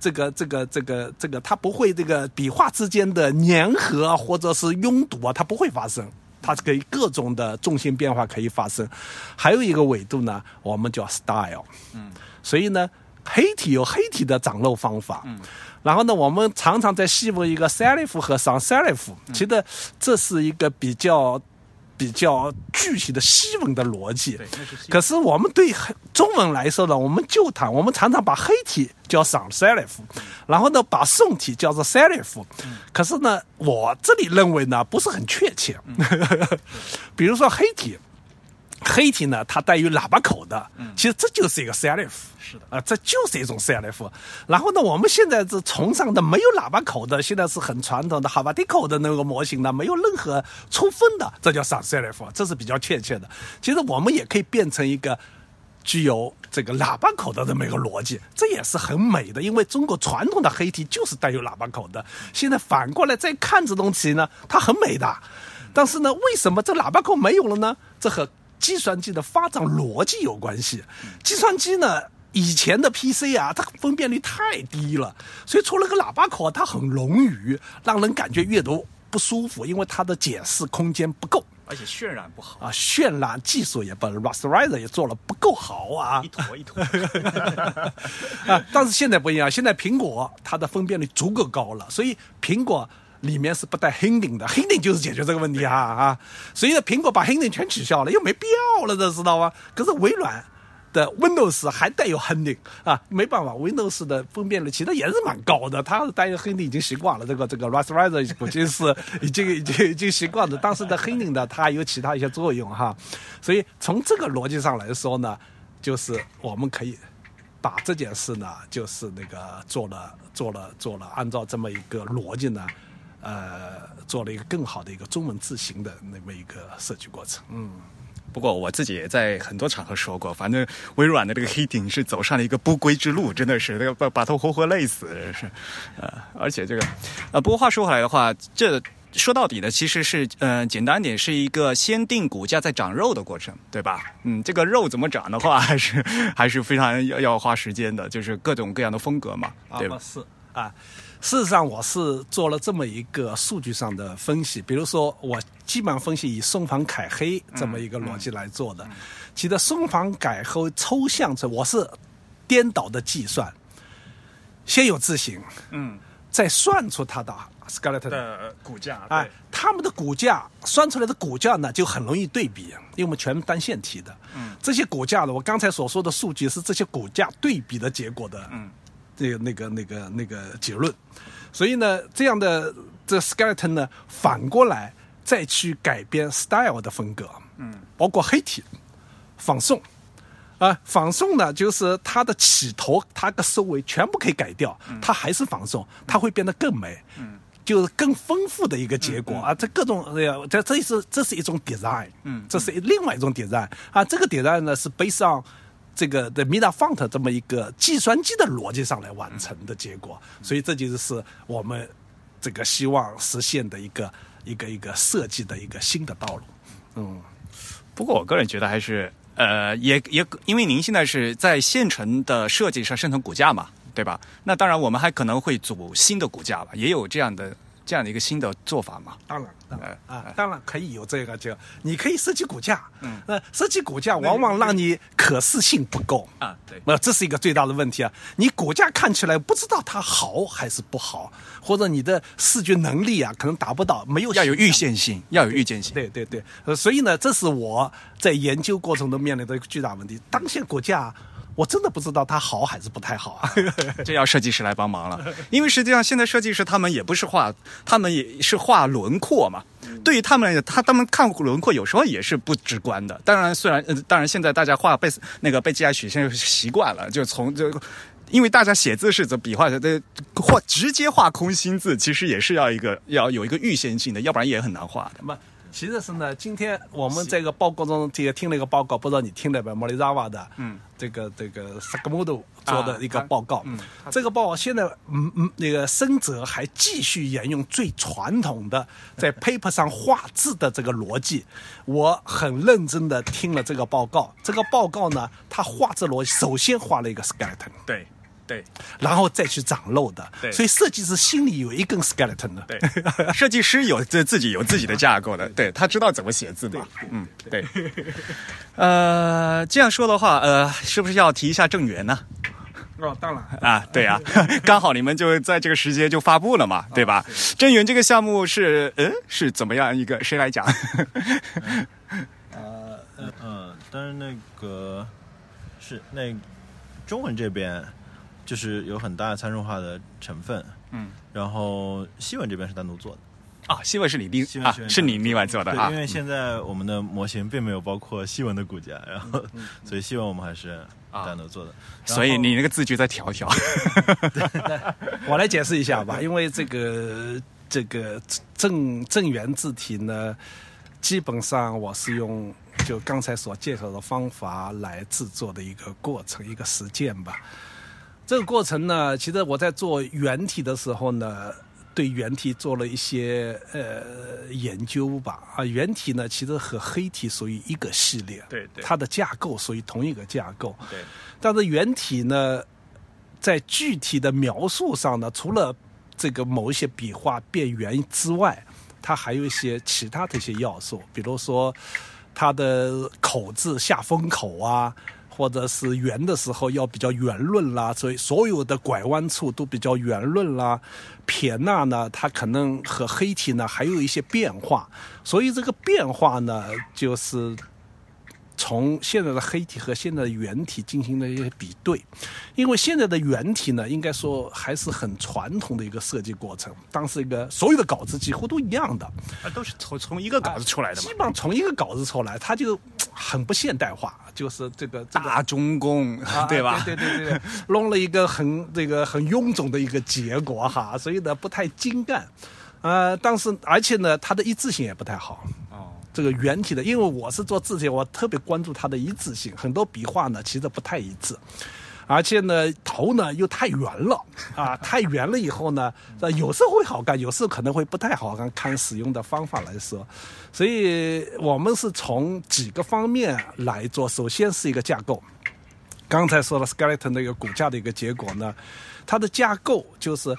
这个这个这个这个，它不会这个笔画之间的粘合或者是拥堵啊，它不会发生，它是可以各种的重心变化可以发生。还有一个维度呢，我们叫 style，嗯，所以呢，黑体有黑体的长漏方法，嗯，然后呢，我们常常在细分一个 serif 和 sans serif，其实这是一个比较。比较具体的西文的逻辑，可是我们对中文来说呢，我们就谈，我们常常把黑体叫 sans serif，然后呢把宋体叫做 serif，可是呢，我这里认为呢不是很确切。比如说黑体，黑体呢它带有喇叭口的，其实这就是一个 serif。是的啊，这就是一种 CLF。然后呢，我们现在是崇尚的没有喇叭口的，现在是很传统的哈巴迪口的那个模型呢，没有任何出风的，这叫上 CLF，这是比较确切的。其实我们也可以变成一个具有这个喇叭口的这么一个逻辑，这也是很美的。因为中国传统的黑体就是带有喇叭口的，现在反过来再看这东西呢，它很美的。但是呢，为什么这喇叭口没有了呢？这和计算机的发展逻辑有关系。计算机呢，以前的 PC 啊，它分辨率太低了，所以出了个喇叭口，它很冗余，让人感觉阅读不舒服，因为它的解释空间不够而且渲染不好，啊，渲染技术也不，Rasterizer 也做了不够好啊一。坨一坨。啊，但是现在不一样，现在苹果它的分辨率足够高了，所以苹果里面是不带 Hinding 的，Hinding 就是解决这个问题啊啊，所以呢，苹果把 Hinding 全取消了，又没必要了，这知道吗？可是微软。的 Windows 还带有 Hinding 啊，没办法，Windows 的分辨率其实也是蛮高的，它是带有 Hinding 已经习惯了，这个这个 Rasterizer 估计是已经已经已经习惯了，当时的 Hinding 的它有其他一些作用哈，所以从这个逻辑上来说呢，就是我们可以把这件事呢，就是那个做了做了做了，按照这么一个逻辑呢，呃，做了一个更好的一个中文字形的那么一个设计过程。嗯，不过我自己也在很多场合说过，反正微软的这个黑顶是走上了一个不归之路，真的是那个把把头活活累死，真是，呃，而且这个，呃，不过话说回来的话，这说到底呢，其实是，呃，简单点是一个先定骨架再长肉的过程，对吧？嗯，这个肉怎么长的话，还是还是非常要要花时间的，就是各种各样的风格嘛，对吧？是啊，事实上我是做了这么一个数据上的分析，比如说我基本上分析以松房改黑这么一个逻辑来做的。其实松房改黑抽象成我是颠倒的计算，先有字形，嗯，再算出它的 skeleton 的骨架，哎，他们的骨架算出来的骨架呢，就很容易对比，因为我们全单线体的。嗯，这些骨架呢，我刚才所说的数据是这些骨架对比的结果的。嗯，这个那个那个那个结论。所以呢，这样的这 skeleton 呢，反过来再去改编 style 的风格。嗯，包括黑体、仿宋。啊，仿宋呢，就是它的起头、它的收尾全部可以改掉，它还是仿宋，它会变得更美，嗯，就是更丰富的一个结果啊。这各种这这是这是一种 design，嗯，这是另外一种 design 啊。这个 design 呢是 based on 这个的 Mida Font 这么一个计算机的逻辑上来完成的结果，所以这就是我们这个希望实现的一个一个一个设计的一个新的道路，嗯。不过我个人觉得还是，呃，也也因为您现在是在现成的设计上生成骨架嘛，对吧？那当然我们还可能会组新的骨架吧，也有这样的这样的一个新的做法嘛。当然，当然啊，当然可以有这个，就你可以设计股价，嗯，那设计股价往往让你可视性不够啊，对，那这是一个最大的问题啊！你股价看起来不知道它好还是不好，或者你的视觉能力啊可能达不到，没有要有预见性，要有预见性。对对对，呃，所以呢，这是我在研究过程中面临的一个巨大问题。当前骨架，我真的不知道它好还是不太好啊。这要设计师来帮忙了，因为实际上现在设计师他们也不是画，他们也是画轮廓嘛。对于他们来讲，他他们看轮廓有时候也是不直观的。当然，虽然呃，当然现在大家画被那个被 GI 曲线习惯了，就从这个。因为大家写字是怎笔画的，这画直接画空心字，其实也是要一个要有一个预先性的，要不然也很难画的。其实是呢，今天我们这个报告中也听了一个报告，不知道你听了没？莫里扎瓦的，嗯，这个这个 Sakamoto 做的一个报告，嗯，这个报告现在嗯嗯那个深泽还继续沿用最传统的 在 paper 上画字的这个逻辑。我很认真的听了这个报告，这个报告呢，他画字逻辑首先画了一个 skeleton，对对然后再去长肉的，对所以设计师心里有一根 skeleton 的，对，设计师有自自己有自己的架构的，对他知道怎么写字的。嗯，对。呃，这样说的话，呃，是不是要提一下正源呢？哦，当然。啊，对啊，刚好你们就在这个时间就发布了嘛，对吧？正源这个项目是，嗯，是怎么样一个？谁来讲？呃嗯，但是那个是那中文这边就是有很大的参数化的成分，嗯，然后西文这边是单独做的。啊，西文是你另啊是你另外做的啊对，因。为现在我们的模型并没有包括西文的骨架，然后所以西文我们还是单独做的。所以你那个字句再调一调。我来解释一下吧，因为这个这个正正源字体呢，基本上我是用就刚才所介绍的方法来制作的一个过程，一个实践吧。这个过程呢，其实我在做原体的时候呢，对原体做了一些呃研究吧。啊，原体呢其实和黑体属于一个系列，对对它的架构属于同一个架构。对，但是原体呢，在具体的描述上呢，除了这个某一些笔画变圆之外，它还有一些其他的一些要素，比如说它的口字下封口啊，或者是圆的时候要比较圆润啦，所以所有的拐弯处都比较圆润啦。撇捺呢，它可能和黑体呢还有一些变化，所以这个变化呢，就是从现在的黑体和现在的圆体进行了一些比对，因为现在的圆体呢，应该说还是很传统的一个设计过程，当时一个所有的稿子几乎都一样的，啊，都是从从一个稿子出来的嘛基。本上从一个稿子出来，它就很不现代化，就是这个这个大中共，啊 对吧？对对对对，弄了一个很这个很臃肿的一个结果哈，所以呢不太精干，呃，但是而且呢它的一致性也不太好。哦，这个圆体的，因为我是做字体，我特别关注它的一致性，很多笔画呢其实不太一致。而且呢，头呢又太圆了啊，太圆了以后呢，呃，有时候会好看，有时候可能会不太好看，看使用的方法来说。所以我们是从几个方面来做，首先是一个架构。刚才说了 skeleton 那个骨架的一个结果呢，它的架构就是，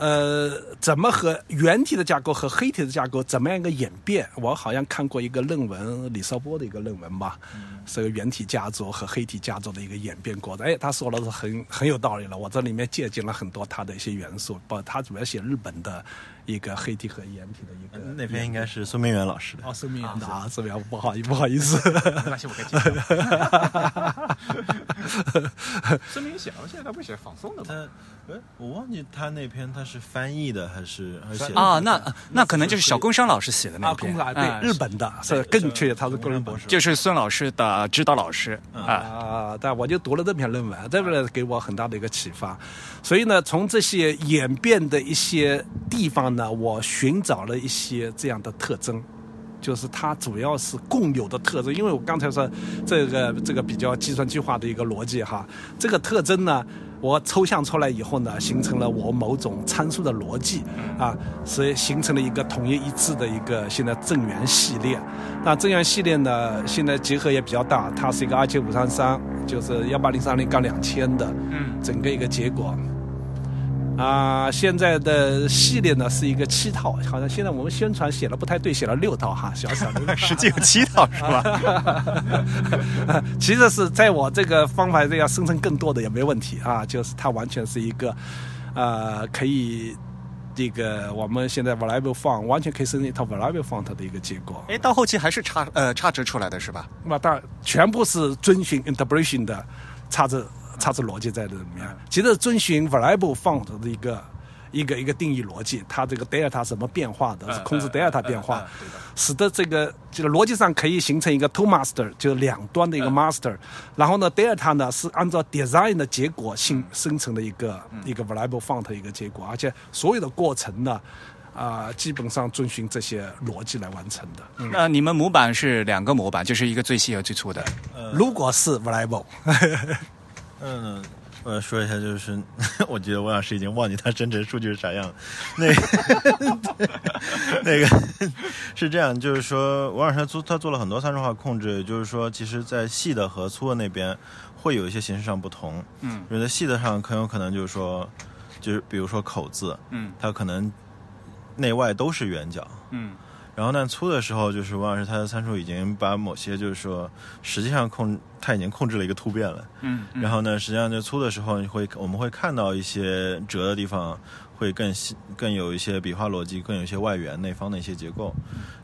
呃，怎么和原体的架构和黑体的架构怎么样一个演变？我好像看过一个论文，李少波的一个论文吧，是个原体家族和黑体家族的一个演变过程。哎，他说的是很很有道理了，我这里面借鉴了很多他的一些元素，包括他主要写日本的一个黑体和原体的一个那篇应该是孙明远老师的。哦，孙明远的啊，孙明远，不好意不好意思。没关系，我可以接受。孙明写，现在他不写仿宋的吗？我忘记他那篇他是翻译的还是还是写的啊，那那可能就是小工商老师写的那啊，篇啊对啊日本的是更确切，他是工人博士就是孙老师的指导老师啊。啊，但我就读了这篇论文，这个给我很大的一个启发。所以呢，从这些演变的一些地方呢，我寻找了一些这样的特征。就是它主要是共有的特征，因为我刚才说这个这个比较计算机化的一个逻辑哈，这个特征呢，我抽象出来以后呢，形成了我某种参数的逻辑啊，所以形成了一个统一一致的一个现在正源系列。那正源系列呢，现在结合也比较大，它是一个二七五三三，就是幺八零三零杠两千的，嗯，整个一个结果。啊，现在的系列呢是一个七套，好像现在我们宣传写了不太对，写了六套哈，小小的 实际有七套是吧？其实是在我这个方法这要生成更多的也没问题啊，就是它完全是一个，呃，可以这个我们现在 variable font 完全可以生成一套 variable font 的一个结果。哎，到后期还是差呃差值出来的是吧？那么当然全部是遵循 interpolation 的差值差值逻辑在这里面。其实遵循 variable font 的一个一个一个定义逻辑，它这个 delta 怎么变化的，是控制 delta 变化，使得这个就是逻辑上可以形成一个 two master，就是两端的一个 master。然后呢，delta 呢是按照 design 的结果性生成的一个一个 variable font 的一个结果，而且所有的过程呢。啊、基本上遵循这些逻辑来完成的。嗯，那你们模板是两个模板，就是一个最细和最粗的。如果是 variable，嗯，我要说一下，就是 我觉得王老师已经忘记他生成数据是啥样了。那 那个是这样，就是说王老师他做他做了很多参数化控制，就是说，其实在细的和粗的那边会有一些形式上不同。嗯因为在细的上很有可能就是说，就是比如说口字，嗯它可能内外都是圆角。嗯然后但粗的时候，就是王老师他的参数已经把某些就是说，实际上控他已经控制了一个突变了。嗯，然后呢，实际上就粗的时候，你会我们会看到一些折的地方会更细，更有一些笔画逻辑，更有一些外圆内方的一些结构。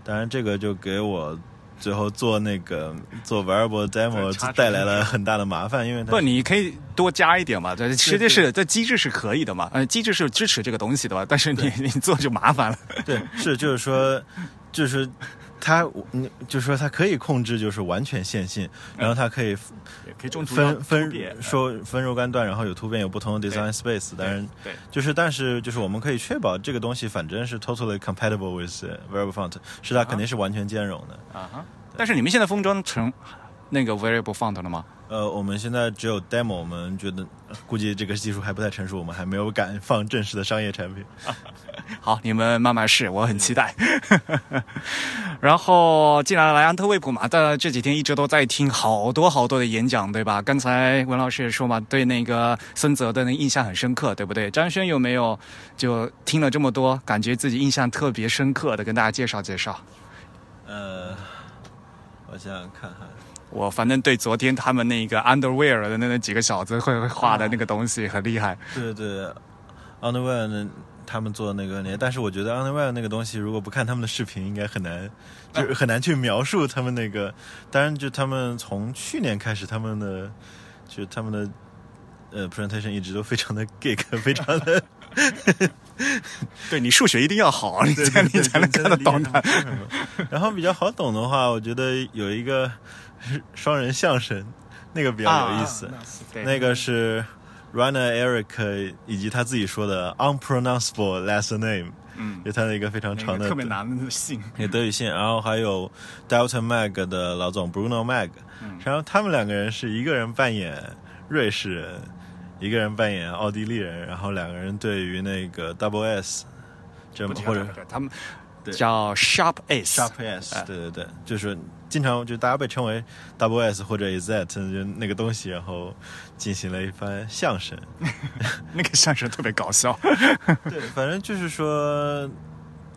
当然，这个就给我最后做那个做 variable demo 带来了很大的麻烦，因为它不，你可以多加一点嘛。这实际是这机制是可以的嘛，呃，机制是支持这个东西的嘛，但是你你做就麻烦了。对，是就是说，就是它，你就是说它可以控制，就是完全线性，然后它可以也可以分分别说分若干段，然后有突变，有不同的 design space。当然，对，就是但是就是我们可以确保这个东西反正是 totally compatible with variable font，是它肯定是完全兼容的。啊哈。但是你们现在封装成那个 variable font 了吗？呃，我们现在只有 demo，我们觉得呃估计这个技术还不太成熟，我们还没有敢放正式的商业产品。好，你们慢慢试，我很期待。然后，既然来安特卫普嘛，但这几天一直都在听好多好多的演讲，对吧？刚才文老师也说嘛，对那个孙泽的那印象很深刻，对不对？张轩有没有就听了这么多，感觉自己印象特别深刻的，跟大家介绍介绍？呃，我想想看看。我反正对昨天他们那个 underwear 的那那几个小子会画的那个东西很厉害。对对，underwear 那他们做的那个，但是我觉得 underwear 那个东西，如果不看他们的视频，应该很难，就是很难去描述他们那个。当然，就他们从去年开始，他们的就他们的呃 presentation 一直都非常的 geek，非常的。对你数学一定要好，你才你才能看得懂的。然后比较好懂的话，我觉得有一个。双人相声，那个比较有意思。那个是 Runner Eric 以及他自己说的 unpronounceable last name，嗯，就他的一个非常长的特别难的姓，也德语姓。然后还有 Delta Mag 的老总 Bruno Mag，然后他们两个人是一个人扮演瑞士人，一个人扮演奥地利人，然后两个人对于那个 Double S，这么或者他们叫 Sharp S，Sharp S，对对对，就是。经常就大家被称为 Double S 或者 Is That 就那个东西，然后进行了一番相声，那个相声特别搞笑。对，反正就是说，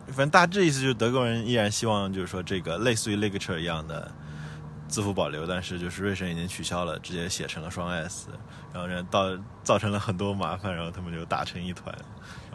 反正大致意思就是德国人依然希望就是说这个类似于 Lecture 一样的字符保留，但是就是瑞士已经取消了，直接写成了双 S，然后人到造成了很多麻烦，然后他们就打成一团。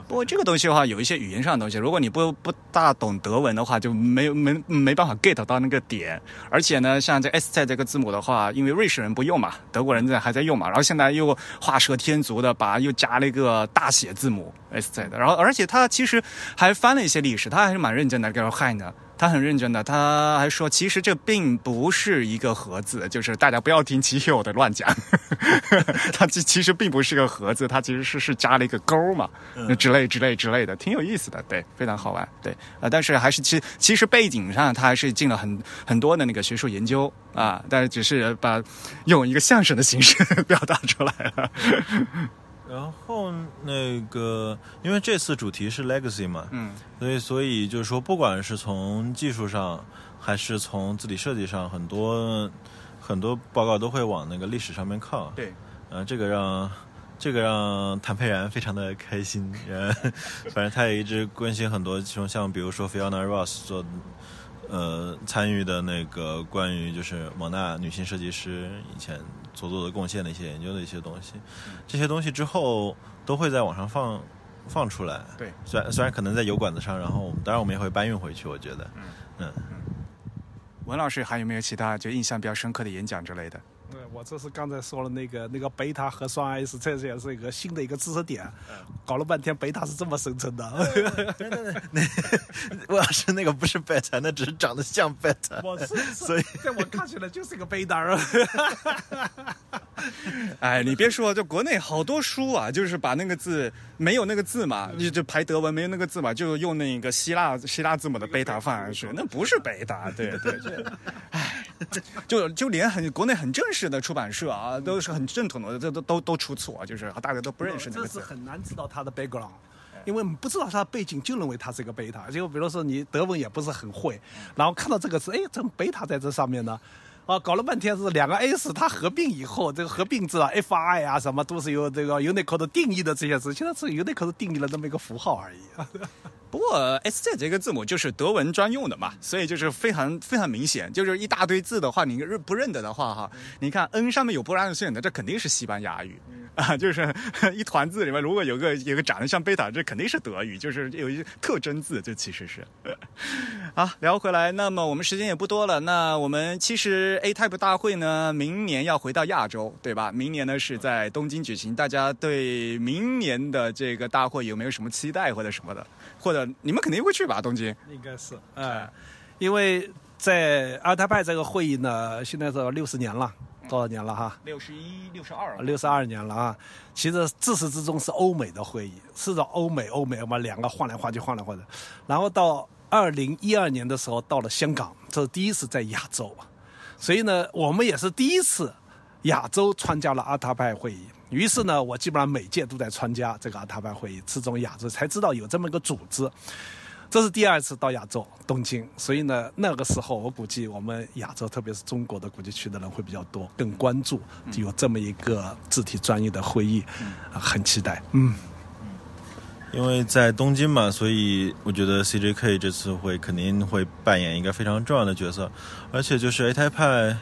不过这个东西的话，有一些语言上的东西，如果你不不大懂德文的话，就没没没办法 get 到那个点。而且呢，像这 S 在这个字母的话，因为瑞士人不用嘛，德国人在还在用嘛，然后现在又画蛇添足的把又加了一个大写字母 S 在的，然后而且他其实还翻了一些历史，他还是蛮认真的，叫嗨呢。他很认真的，他还说，其实这并不是一个盒子，就是大家不要听其友的乱讲，他其其实并不是个盒子，他其实是是加了一个勾嘛，之类之类之类的，挺有意思的，对，非常好玩，对，呃，但是还是其其实背景上他还是进了很很多的那个学术研究啊，但是只是把用一个相声的形式 表达出来了。然后那个，因为这次主题是 legacy 嘛，嗯，所以所以就是说，不管是从技术上，还是从字体设计上，很多很多报告都会往那个历史上面靠。对，呃，这个让这个让谭佩然非常的开心，反正他也一直关心很多，其中像比如说 Fiona Ross 做。呃，参与的那个关于就是蒙娜女性设计师以前所做的贡献的一些研究的一些东西，这些东西之后都会在网上放放出来。对，虽然虽然可能在油管子上，然后当然我们也会搬运回去。我觉得，嗯嗯。文老师还有没有其他就印象比较深刻的演讲之类的？对，我这是刚才说了那个那个贝塔和酸 S，这也是一个新的一个知识点。搞了半天，贝塔是这么生成的。那我要是那个不是贝塔，那只是长得像贝塔。我是，所以在我看起来就是一个贝塔。哎，你别说，就国内好多书啊，就是把那个字没有那个字嘛，就就排德文没有那个字嘛，就用那个希腊希腊字母的贝塔放上去，那不是贝塔。对对对，哎。就就连很国内很正式的出版社啊，都是很正统的，这都都都出错，就是大家都不认识那个字。这是很难知道他的 background，因为不知道他的背景就认为他是一个贝塔。就比如说你德文也不是很会，然后看到这个字，哎，怎么贝塔在这上面呢？啊，搞了半天是两个 S，它合并以后，这个合并字啊，FI 啊什么都是由这个 Unicode 定义的这些字，现在是 Unicode 定义了这么一个符号而已。不过 SZ 这个字母就是德文专用的嘛，所以就是非常非常明显，就是一大堆字的话，你认不认得的话哈，你看 N 上面有波浪线的，这肯定是西班牙语啊，就是一团字里面如果有个有个长得像贝塔，这肯定是德语，就是有一特征字，这其实是。好，聊回来，那么我们时间也不多了，那我们其实 A Type 大会呢，明年要回到亚洲，对吧？明年呢是在东京举行，大家对明年的这个大会有没有什么期待或者什么的？或者你们肯定会去吧？东京应该是，哎，因为在阿泰派这个会议呢，现在是六十年了，多少年了哈？六十一、六十二，六十二年了啊！其实自始至终是欧美的会议，是的，欧美欧美嘛，两个换来换去，换来换去。然后到二零一二年的时候，到了香港，这是第一次在亚洲，所以呢，我们也是第一次亚洲参加了阿塔派会议。于是呢，我基本上每届都在参加这个阿塔拜会议，此种亚洲才知道有这么一个组织。这是第二次到亚洲东京，所以呢，那个时候我估计我们亚洲，特别是中国的国际区的人会比较多，更关注有这么一个字体专业的会议，啊，很期待。嗯，因为在东京嘛，所以我觉得 CJK 这次会肯定会扮演一个非常重要的角色，而且就是 A 台派，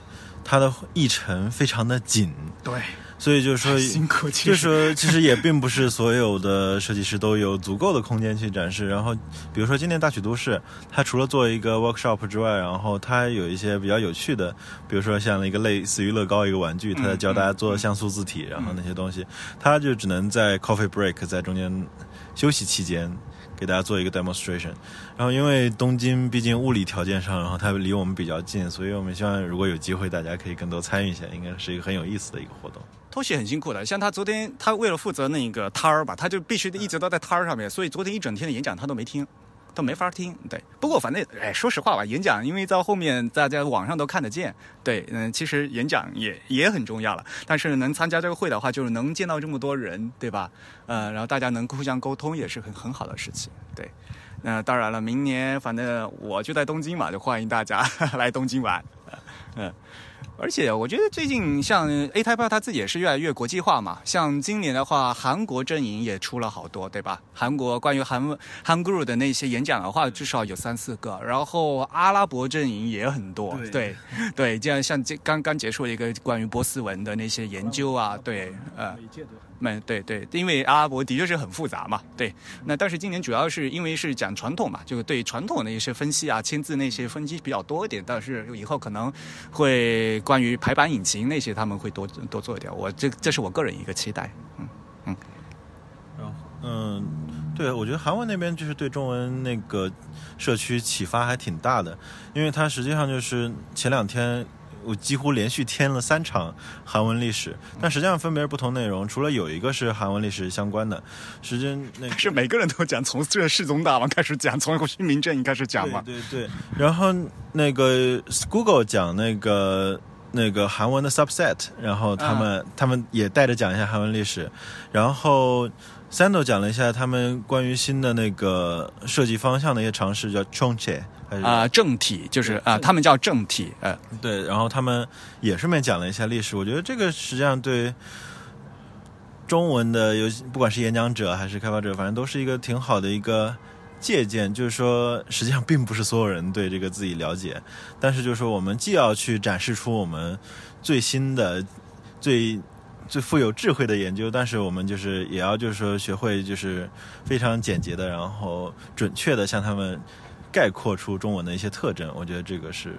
它的议程非常的紧。对。所以就是说，辛苦，就是说，其实也并不是所有的设计师都有足够的空间去展示。然后，比如说今年大曲都市，它除了做一个 workshop 之外，然后它有一些比较有趣的，比如说像一个类似于乐高一个玩具，它在教大家做像素字体，然后那些东西，它就只能在 coffee break 在中间休息期间给大家做一个 demonstration。然后，因为东京毕竟物理条件上，然后它离我们比较近，所以我们希望如果有机会，大家可以更多参与一下，应该是一个很有意思的一个活动。托西很辛苦的，像他昨天，他为了负责那个摊儿吧，他就必须一直都在摊儿上面，所以昨天一整天的演讲他都没听，都没法听。对，不过反正哎，说实话吧，演讲因为到后面大家网上都看得见，对，嗯，其实演讲也也很重要了。但是能参加这个会的话，就是能见到这么多人，对吧？呃，然后大家能互相沟通，也是很很好的事情。对，那当然了，明年反正我就在东京嘛，就欢迎大家来东京玩，嗯。而且我觉得最近像 A Type 它自己也是越来越国际化嘛。像今年的话，韩国阵营也出了好多，对吧？韩国关于韩韩 guru 的那些演讲的话，至少有三四个。然后阿拉伯阵营也很多，对对，这样像这刚刚结束一个关于波斯文的那些研究啊，对，呃。没，对对，因为阿拉伯的确是很复杂嘛，对。那但是今年主要是因为是讲传统嘛，就是对传统的一些分析啊、签字那些分析比较多一点。但是以后可能会关于排版引擎那些，他们会多多做一点。我这这是我个人一个期待，嗯嗯。然后嗯，对，我觉得韩文那边就是对中文那个社区启发还挺大的，因为它实际上就是前两天。我几乎连续添了三场韩文历史，但实际上分别是不同内容。除了有一个是韩文历史相关的，时间那是每个人都讲，从这世宗大王开始讲，从新民政开始讲嘛。对对。然后那个 Google 讲那个那个韩文的 subset，然后他们他们也带着讲一下韩文历史，然后 Sando 讲了一下他们关于新的那个设计方向的一些尝试，叫 Chongche。啊，正体就是啊，他们叫正体，呃，对，然后他们也顺便讲了一下历史。我觉得这个实际上对中文的，有不管是演讲者还是开发者，反正都是一个挺好的一个借鉴。就是说，实际上并不是所有人对这个自己了解，但是就是说，我们既要去展示出我们最新的、最最富有智慧的研究，但是我们就是也要就是说学会就是非常简洁的，然后准确的向他们。概括出中文的一些特征，我觉得这个是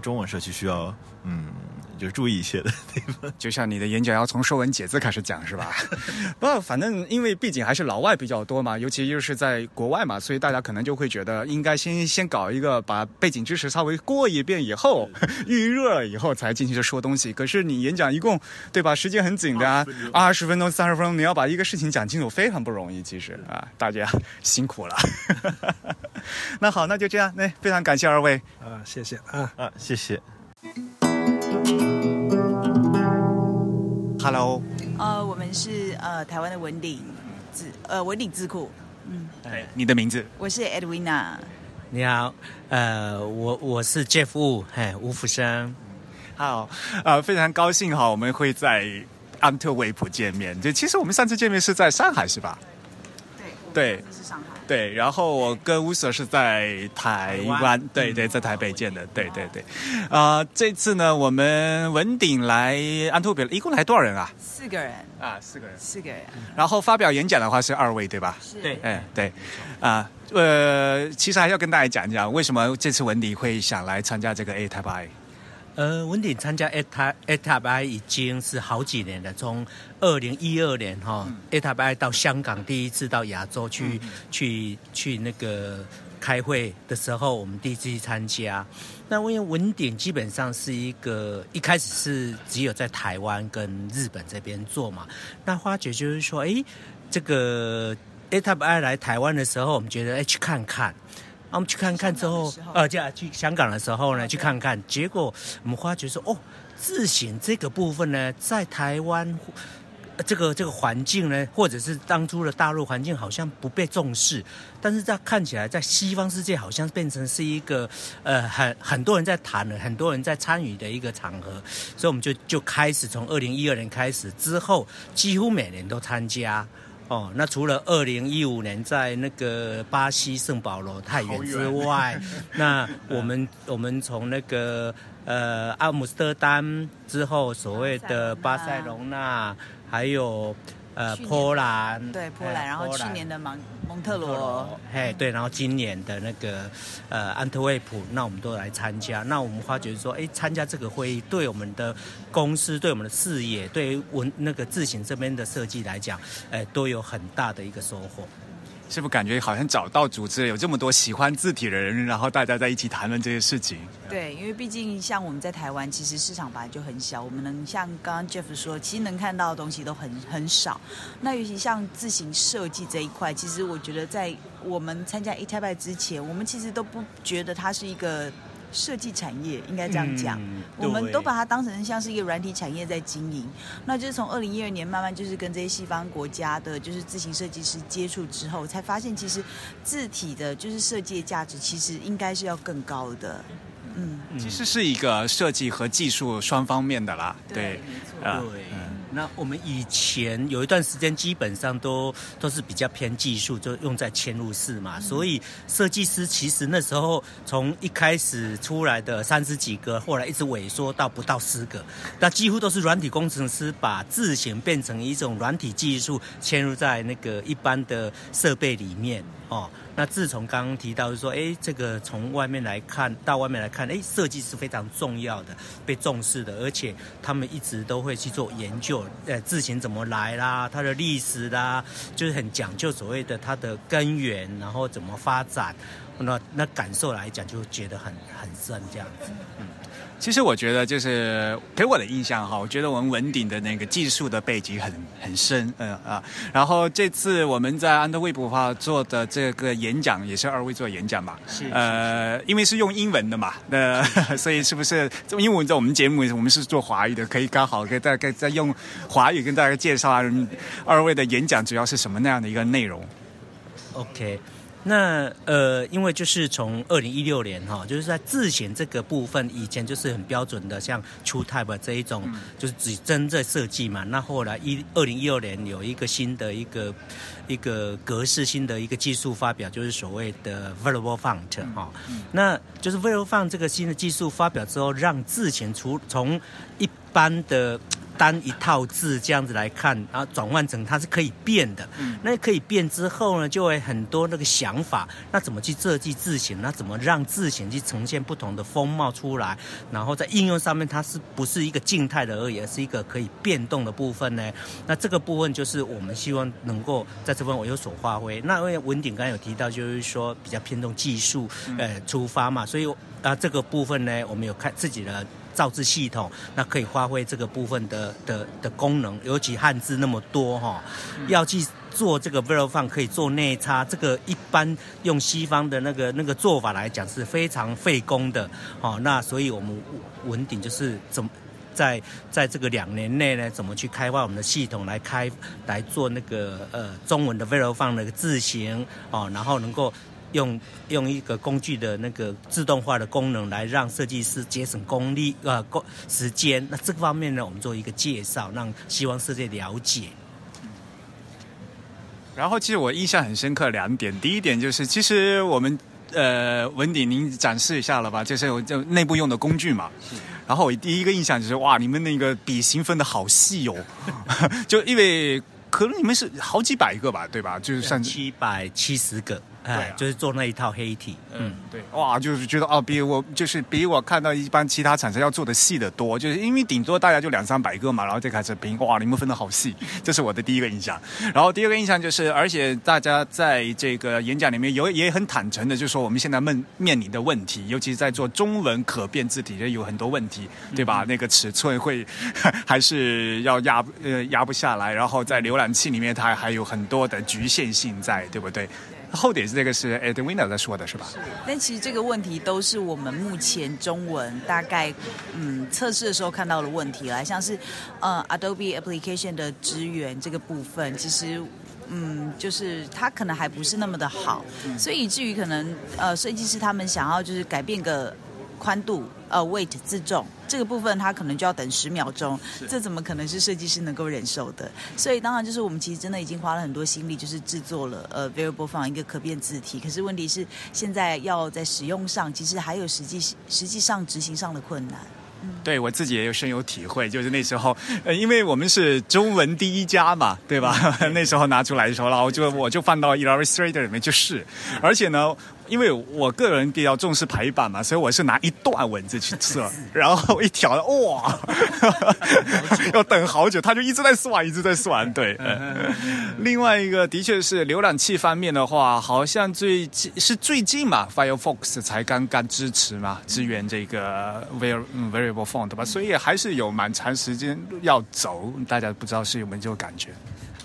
中文社区需要嗯，就注意一些的地方。就像你的演讲要从《说文解字》开始讲是吧？不，反正因为毕竟还是老外比较多嘛，尤其又是在国外嘛，所以大家可能就会觉得应该先先搞一个把背景知识稍微过一遍以后，预热了以后才进去说东西。可是你演讲一共对吧？时间很紧的啊，二十分钟、三十分钟，你要把一个事情讲清楚，非常不容易。其实啊，大家辛苦了。那好，那就这样。那非常感谢二位啊，谢谢啊啊，谢谢。Hello，呃，我们是呃台湾的文鼎字呃文鼎智库。嗯，哎，你的名字？我是 Edwina。你好，呃，我我是 Jeff Wu，嘿，吴福生。好，呃，非常高兴哈，我们会在安特卫普见面。就其实我们上次见面是在上海，是吧？对，对，是上海。对，然后我跟乌瑟是在台湾，对对，在台北见的，对对对。啊，这次呢，我们文鼎来安托比，一共来多少人啊？四个人啊，四个人，四个人。然后发表演讲的话是二位，对吧？是，对，哎对。啊，呃，其实还要跟大家讲一讲，为什么这次文鼎会想来参加这个 A Type I。呃，文鼎参加 A Type A Type I 已经是好几年了，从二零一二年哈，A Type I 到香港第一次到亚洲去去去那个开会的时候，我们第一次去参加。那因为文鼎基本上是一个一开始是只有在台湾跟日本这边做嘛，那花姐就是说，哎，这个 A Type I 来台湾的时候，我们觉得哎去看看。那我们去看看之后，呃，就去香港的时候呢，去看看，结果我们发觉说，哦，自省这个部分呢，在台湾这个这个环境呢，或者是当初的大陆环境好像不被重视，但是在看起来在西方世界好像变成是一个呃很很多人在谈的，很多人在参与的一个场合，所以我们就就开始从二零一二年开始之后，几乎每年都参加。哦，那除了二零一五年在那个巴西圣保罗太原之外，那我们 我们从那个呃阿姆斯特丹之后，所谓的巴塞隆纳，还有呃波兰，对波兰，哎然后去年的蒙蒙特罗，嘿，对，然后今年的那个呃安特卫普，那我们都来参加。那我们发觉说，哎，参加这个会议对我们的公司、对我们的视野、对于文那个自行这边的设计来讲，哎，都有很大的一个收获。是不是感觉好像找到组织有这么多喜欢字体的人，然后大家在一起谈论这些事情？对，因为毕竟像我们在台湾，其实市场本来就很小，我们能像刚刚 Jeff 说，其实能看到的东西都很很少。那尤其像自行设计这一块，其实我觉得在我们参加 E t a b 之前，我们其实都不觉得它是一个设计产业，应该这样讲。嗯我们都把它当成像是一个软体产业在经营。那就是从二零一二年慢慢就是跟这些西方国家的，就是自行设计师接触之后，才发现其实字体的就是设计的价值其实应该是要更高的。嗯，其实是一个设计和技术双方面的啦。对没错啊对，那我们以前有一段时间基本上都都是比较偏技术，就用在嵌入式嘛，所以设计师其实那时候从一开始出来的三十几个，后来一直萎缩到不到十个，那几乎都是软体工程师把字形变成一种软体技术嵌入在那个一般的设备里面哦。那自从刚刚提到说，哎，这个从外面来看到外面来看，哎，设计是非常重要的，被重视的，而且他们一直都会去做研究，呃，字形怎么来啦，它的历史啦，就是很讲究所谓的它的根源，然后怎么发展，那那感受来讲就觉得很很深这样子。嗯其实我觉得就是给我的印象哈，我觉得我们文鼎的那个技术的背景很很深，嗯啊。然后这次我们在安德卫普话做的这个演讲，也是二位做演讲嘛，是呃，因为是用英文的嘛，那所以是不是？因为我在我们节目我们是做华语的，可以刚好给大家再用华语跟大家介绍啊二位的演讲主要是什么那样的一个内容。OK，那呃，因为就是从二零一六年哈，就是在字形这个部分，以前就是很标准的，像 TrueType 这一种，就是只针对设计嘛。那后来一二零一六年有一个新的一个一个格式新的一个技术发表，就是所谓的 Variable Font 哈、那就是 Variable Font 这个新的技术发表之后，让字形除从一般的单一套字这样子来看，然后转换成它是可以变的。那可以变之后呢，就会很多那个想法，那怎么去设计字形？那怎么让字形去呈现不同的风貌出来？然后在应用上面，它是不是一个静态的而已，而是一个可以变动的部分呢？那这个部分就是我们希望能够在这方面有所发挥。那因为文鼎刚才有提到，就是说比较偏重技术呃出发嘛，所以啊这个部分呢，我们有看自己的。造字系统，那可以发挥这个部分的的的功能，尤其汉字那么多哈、要去做这个 v e r i f 可以做内插，这个一般用西方的那个那个做法来讲是非常费工的哦。那所以我们文鼎就是怎么。在在这个两年内呢，怎么去开发我们的系统来开来做那个呃中文的 v e r i f 那个字形哦，然后能够用用一个工具的那个自动化的功能来让设计师节省功力呃工时间。那这个方面呢，我们做一个介绍，让希望世界了解。然后其实我印象很深刻两点，第一点就是其实我们呃文鼎您展示一下了吧，就是我就内部用的工具嘛。然后我第一个印象就是哇，你们那个笔形分的好细哦，就因为可能你们是好几百个吧，对吧？就是算是七百七十个，哎，就是做那一套黑体，嗯。对，哇，就是觉得哦，比我就是比我看到一般其他厂商要做的细的多，就是因为顶多大家就两三百个嘛，然后就开始拼，哇，你们分的好细，这是我的第一个印象。然后第二个印象就是，而且大家在这个演讲里面有也很坦诚的，就说我们现在面面临的问题，尤其是在做中文可变字体，有很多问题，对吧？那个尺寸会 还是要压呃压不下来，然后在浏览器里面它还有很多的局限性在，对不对？后点是这个是 Edwina 在说的是吧？是但其实这个问题都是我们目前中文大概嗯测试的时候看到的问题啦，像是呃 Adobe Application 的支援这个部分，其实。嗯，就是它可能还不是那么的好，所以以至于可能呃设计师他们想要就是改变个宽度呃 weight 自重这个部分，它可能就要等十秒钟，这怎么可能是设计师能够忍受的？所以当然就是我们其实真的已经花了很多心力，就是制作了呃 variable font 一个可变字体，可是问题是现在要在使用上，其实还有实际实际上执行上的困难。对我自己也有深有体会，就是那时候，呃，因为我们是中文第一家嘛，对吧？那时候拿出来的时候，然后就我就放到 Illustrator 里面去试，而且呢。因为我个人比较重视排版嘛，所以我是拿一段文字去测，然后一调，哇，要等好久，他就一直在算，一直在算。对，另外一个的确是浏览器方面的话，好像最近是最近嘛，Firefox 才刚刚支持嘛，支援这个 variable font 吧，所以还是有蛮长时间要走。大家不知道是有没有这个感觉？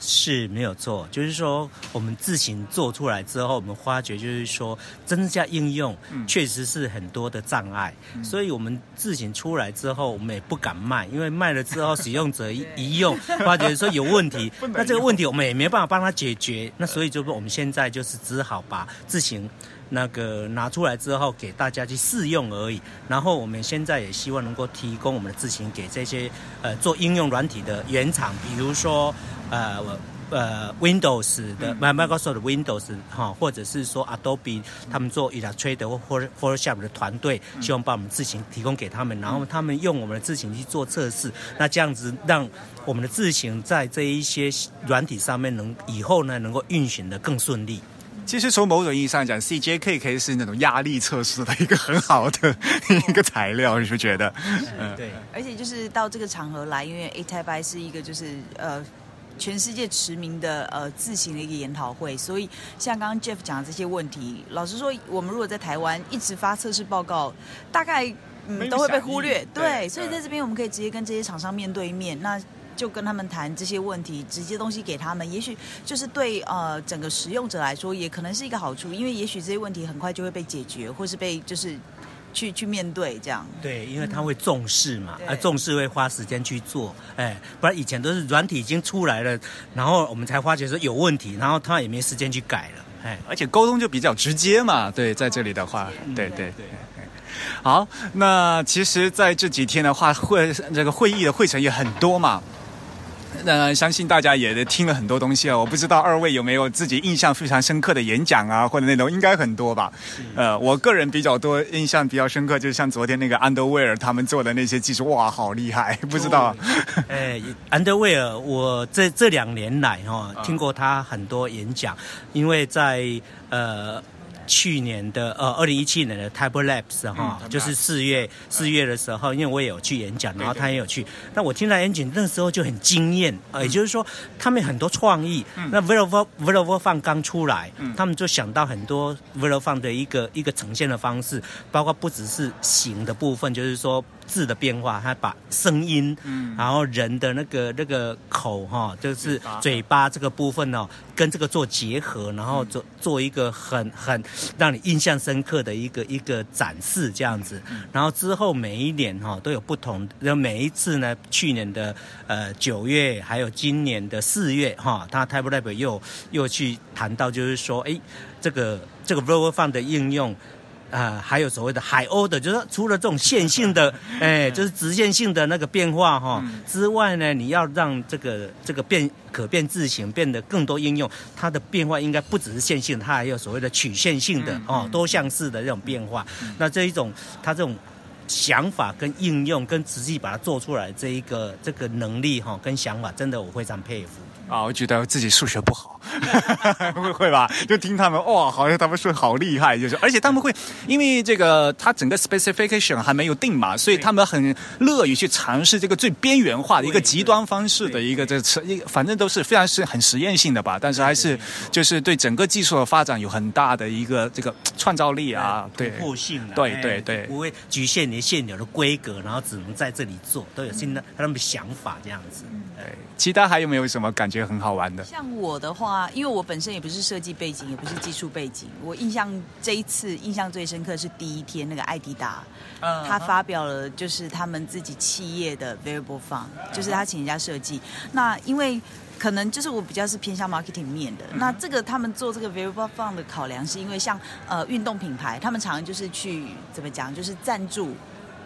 是没有错，就是说我们自行做出来之后，我们发觉就是说增加应用确实是很多的障碍，所以我们自行出来之后，我们也不敢卖，因为卖了之后使用者一用发觉说有问题，那这个问题我们也没办法帮他解决，那所以就是我们现在就是只好把自行。那个拿出来之后给大家去试用而已，然后我们现在也希望能够提供我们的自行给这些呃做应用软体的原厂，比如说呃呃 Windows 的 Microsoft Windows 哈，或者是说 Adobe 他们做 Illustrator 或 Photoshop 的团队，希望把我们字型提供给他们，然后他们用我们的字型去做测试，那这样子让我们的字型在这一些软体上面能以后呢能够运行的更顺利。其实从某种意义上讲，CJK 可以是那种压力测试的一个很好的 一个材料，你不觉得？嗯，对。而且就是到这个场合来，因为 A Type I 是一个就是呃全世界驰名的呃自行的一个研讨会，所以像刚刚 Jeff 讲的这些问题，老实说，我们如果在台湾一直发测试报告，大概嗯都会被忽略。对，所以在这边我们可以直接跟这些厂商面对面。那就跟他们谈这些问题，直接东西给他们，也许就是对呃整个使用者来说，也可能是一个好处，因为也许这些问题很快就会被解决，或是被就是去去面对这样。对，因为他会重视嘛，而重视会花时间去做，哎，不然以前都是软体已经出来了，然后我们才发觉说有问题，然后他也没时间去改了，哎，而且沟通就比较直接嘛，对，在这里的话，对对对。好，那其实在这几天的话，会这个会议的会程也很多嘛。那相信大家也听了很多东西啊，我不知道二位有没有自己印象非常深刻的演讲啊，或者那种应该很多吧。呃，我个人比较多印象比较深刻，就是像昨天那个 Underwear 他们做的那些技术，哇，好厉害！不知道。哎，Underwear，我这这两年来哈，听过他很多演讲，因为在呃。去年的呃，二零一七年的 Table Labs 哈，就是四月四月的时候，因为我也有去演讲，然后他也有去。那我听到演讲那时候就很惊艳，呃，也就是说他们很多创意。那 v e l o v v e l o v e 刚出来，他们就想到很多 v e l o v 的一个一个呈现的方式，包括不只是形的部分，就是说。字的变化，他把声音，嗯，然后人的那个那个口哈，就是嘴巴这个部分哦，跟这个做结合，然后做做一个很很让你印象深刻的一个一个展示这样子。然后之后每一年哈都有不同，然后每一次呢，去年的呃九月，还有今年的四月哈，他 Type Lab 又又去谈到，就是说，哎，这个这个 Verbal Fund 的应用。啊，还有所谓的海鸥的，就是除了这种线性的，哎，就是直线性的那个变化哈之外呢，你要让这个这个变可变字形变得更多应用，它的变化应该不只是线性，它还有所谓的曲线性的哦，多项式的这种变化。那这一种，它这种想法跟应用跟实际把它做出来这一个这个能力哈，跟想法，真的我非常佩服。啊，我觉得自己数学不好，会会吧？就听他们哇，好像他们说好厉害，就是而且他们会因为这个他整个 specification 还没有定嘛，所以他们很乐于去尝试这个最边缘化的一个极端方式的一个这一反正都是非常是很实验性的吧，但是还是就是对整个技术的发展有很大的一个这个创造力啊，对，突破性，对对对，不会局限你现有的规格，然后只能在这里做，都有新的他们的想法这样子。对，其他还有没有什么感觉很好玩的？像我的话。啊，因为我本身也不是设计背景，也不是技术背景，我印象这一次印象最深刻是第一天那个艾迪达，嗯他发表了就是他们自己企业的 variable fund，就是他请人家设计。那因为可能就是我比较是偏向 marketing 面的，那这个他们做这个 variable fund 的考量是因为像呃运动品牌，他们常常就是去怎么讲，就是赞助。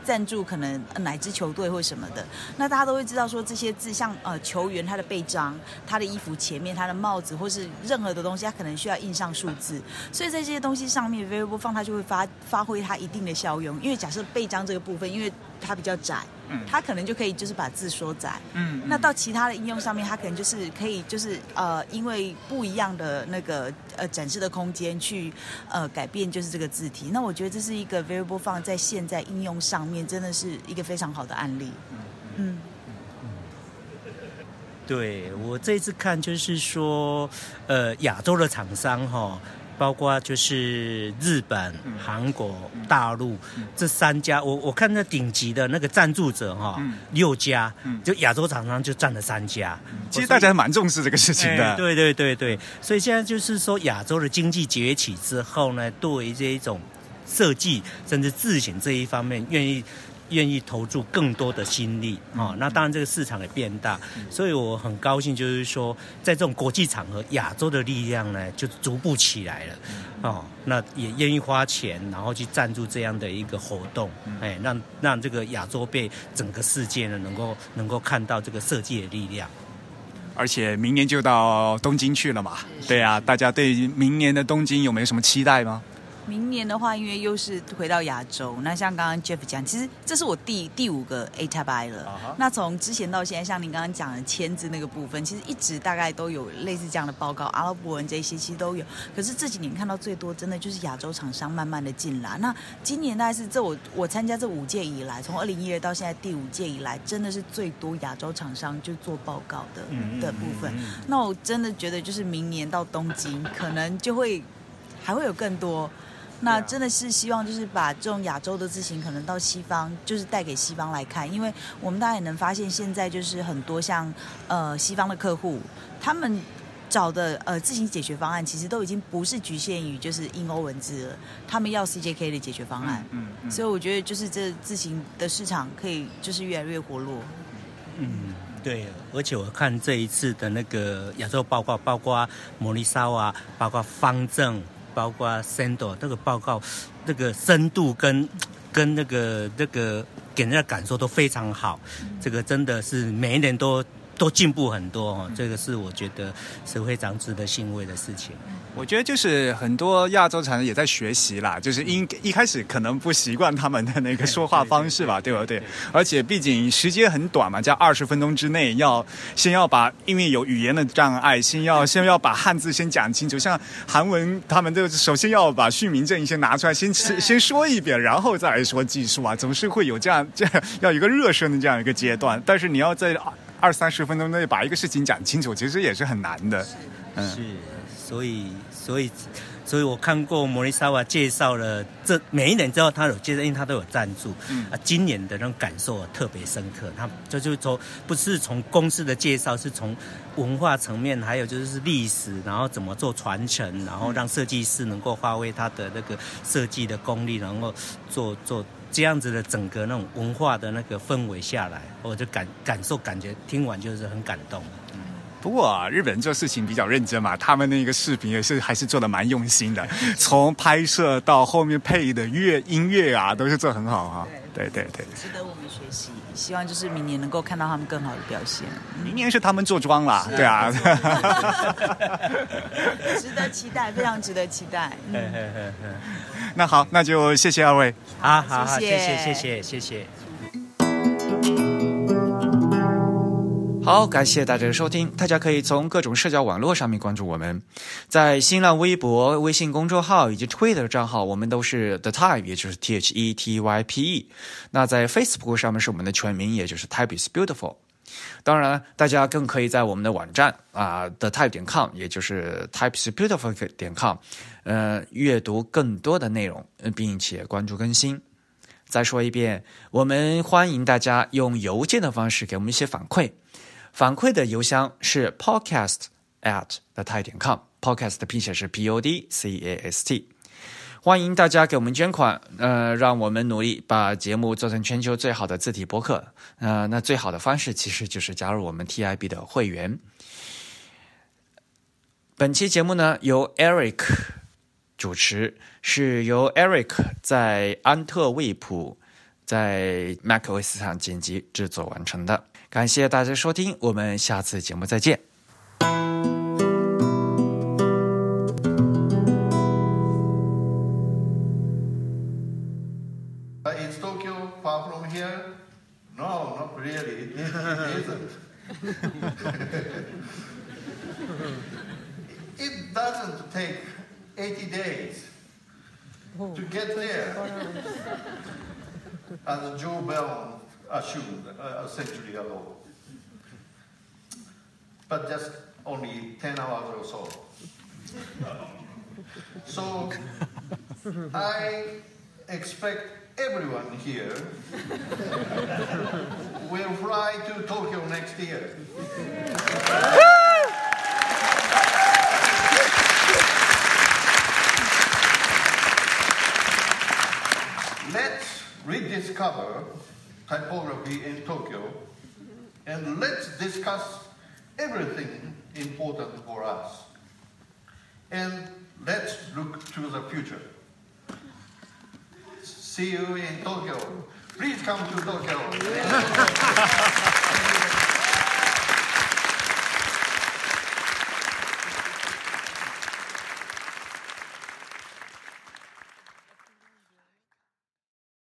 赞助可能呃哪支球队或什么的，那大家都会知道说这些字像呃球员他的背章、他的衣服前面、他的帽子或是任何的东西，他可能需要印上数字，所以在这些东西上面，variable 放它就会发发挥它一定的效用。因为假设背章这个部分，因为它比较窄，嗯它可能就可以就是把字缩窄。嗯那到其他的应用上面，它可能就是可以就是呃，因为不一样的那个呃展示的空间去呃改变就是这个字体。那我觉得这是一个 variable 放在现在应用上面真的是一个非常好的案例。嗯，对我这次看就是说，呃，亚洲的厂商哈、包括就是日本、韩国、大陆这三家，我我看那顶级的那个赞助者哈、六家，就亚洲厂商就占了三家。其实大家蛮重视这个事情的。哎对对对对，所以现在就是说，亚洲的经济崛起之后呢，对于这一种设计甚至自行这一方面，愿意愿意投注更多的心力哦。那当然，这个市场也变大，所以我很高兴，就是说，在这种国际场合，亚洲的力量呢就逐步起来了哦。那也愿意花钱，然后去赞助这样的一个活动，哎，让让这个亚洲被整个世界呢能够能够看到这个设计的力量。而且明年就到东京去了嘛，对啊，大家对明年的东京有没有什么期待吗？明年的话，因为又是回到亚洲，那像刚刚 Jeff 讲，其实这是我第第五个 A Tab I 了。那从之前到现在，像您刚刚讲的签字那个部分，其实一直大概都有类似这样的报告，阿拉伯文这些其实都有。可是这几年看到最多，真的就是亚洲厂商慢慢的进来。那今年大概是这我我参加这五届以来，从二零一二到现在第五届以来，真的是最多亚洲厂商就做报告的、的部分。那我真的觉得，就是明年到东京，可能就会还会有更多。那真的是希望就是把这种亚洲的字型可能到西方，就是带给西方来看，因为我们大家也能发现，现在就是很多像呃西方的客户，他们找的呃自行解决方案，其实都已经不是局限于就是英欧文字了，他们要 CJK 的解决方案。嗯嗯所以我觉得就是这自行的市场可以就是越来越活络。嗯，对，而且我看这一次的那个亚洲报告，包括摩利沙瓦，包括方正，包括 Sando 那个报告，那个深度跟跟那个那个给人家感受都非常好，这个真的是每一年都。都进步很多哦，这个是我觉得是非常值得欣慰的事情。我觉得就是很多亚洲厂商也在学习啦，就是一一开始可能不习惯他们的那个说话方式吧，对不对？而且毕竟时间很短嘛，在二十分钟之内要先要把，因为有语言的障碍，先要先要把汉字先讲清楚。像韩文，他们都首先要把训民证先拿出来，先先说一遍，然后再来说技术啊，总是会有这样这样要一个热身的这样一个阶段。但是你要在二三十分钟内把一个事情讲清楚，其实也是很难的。嗯是，所以所以所以我看过莫里萨瓦介绍了这每一年之后，他有介绍，因为他都有赞助。嗯啊，今年的那种感受特别深刻。他这就是从不是从公司的介绍，是从文化层面，还有就是历史，然后怎么做传承，然后让设计师能够发挥他的那个设计的功力，然后做做。这样子的整个那种文化的那个氛围下来，我就感感受感觉听完就是很感动。不过啊，日本人做事情比较认真嘛，他们那个视频也是还是做的蛮用心的，从拍摄到后面配的乐音乐啊，都是做很好哈、对对对，值得我们学习。希望就是明年能够看到他们更好的表现。明年是他们坐庄啦，对啊。值得期待，非常值得期待。嗯那好，那就谢谢二位。好好好，谢谢谢谢谢谢好，感谢大家的收听。大家可以从各种社交网络上面关注我们，在新浪微博、微信公众号以及 Twitter 账号，我们都是 The Type，也就是 T H E T Y P E。那在 Facebook 上面是我们的全名，也就是 Type is Beautiful。当然，大家更可以在我们的网站啊，the type 点 com，也就是 type is beautiful 点 com，呃，阅读更多的内容，并且关注更新。再说一遍，我们欢迎大家用邮件的方式给我们一些反馈。反馈的邮箱是 podcast at the tai 点 com，podcast 的拼写是 p o d c a s t。欢迎大家给我们捐款，呃，让我们努力把节目做成全球最好的字体播客。呃，那最好的方式其实就是加入我们 TIB 的会员。本期节目呢由 Eric 主持，是由 Eric 在安特卫普在 macOS 上剪辑制作完成的。感谢大家收听，我们下次节目再见。Is Tokyo far from here? No, not really. It, it isn't. it doesn't take 80 days to get there. As Joe Bell assumed a century ago. But just only 10 hours or so. So I expect everyone here will fly to Tokyo next year. Let's rediscover typography in Tokyo and let's discuss everything important for us. And let's look to the future. See you in Tokyo. Please come to Tokyo.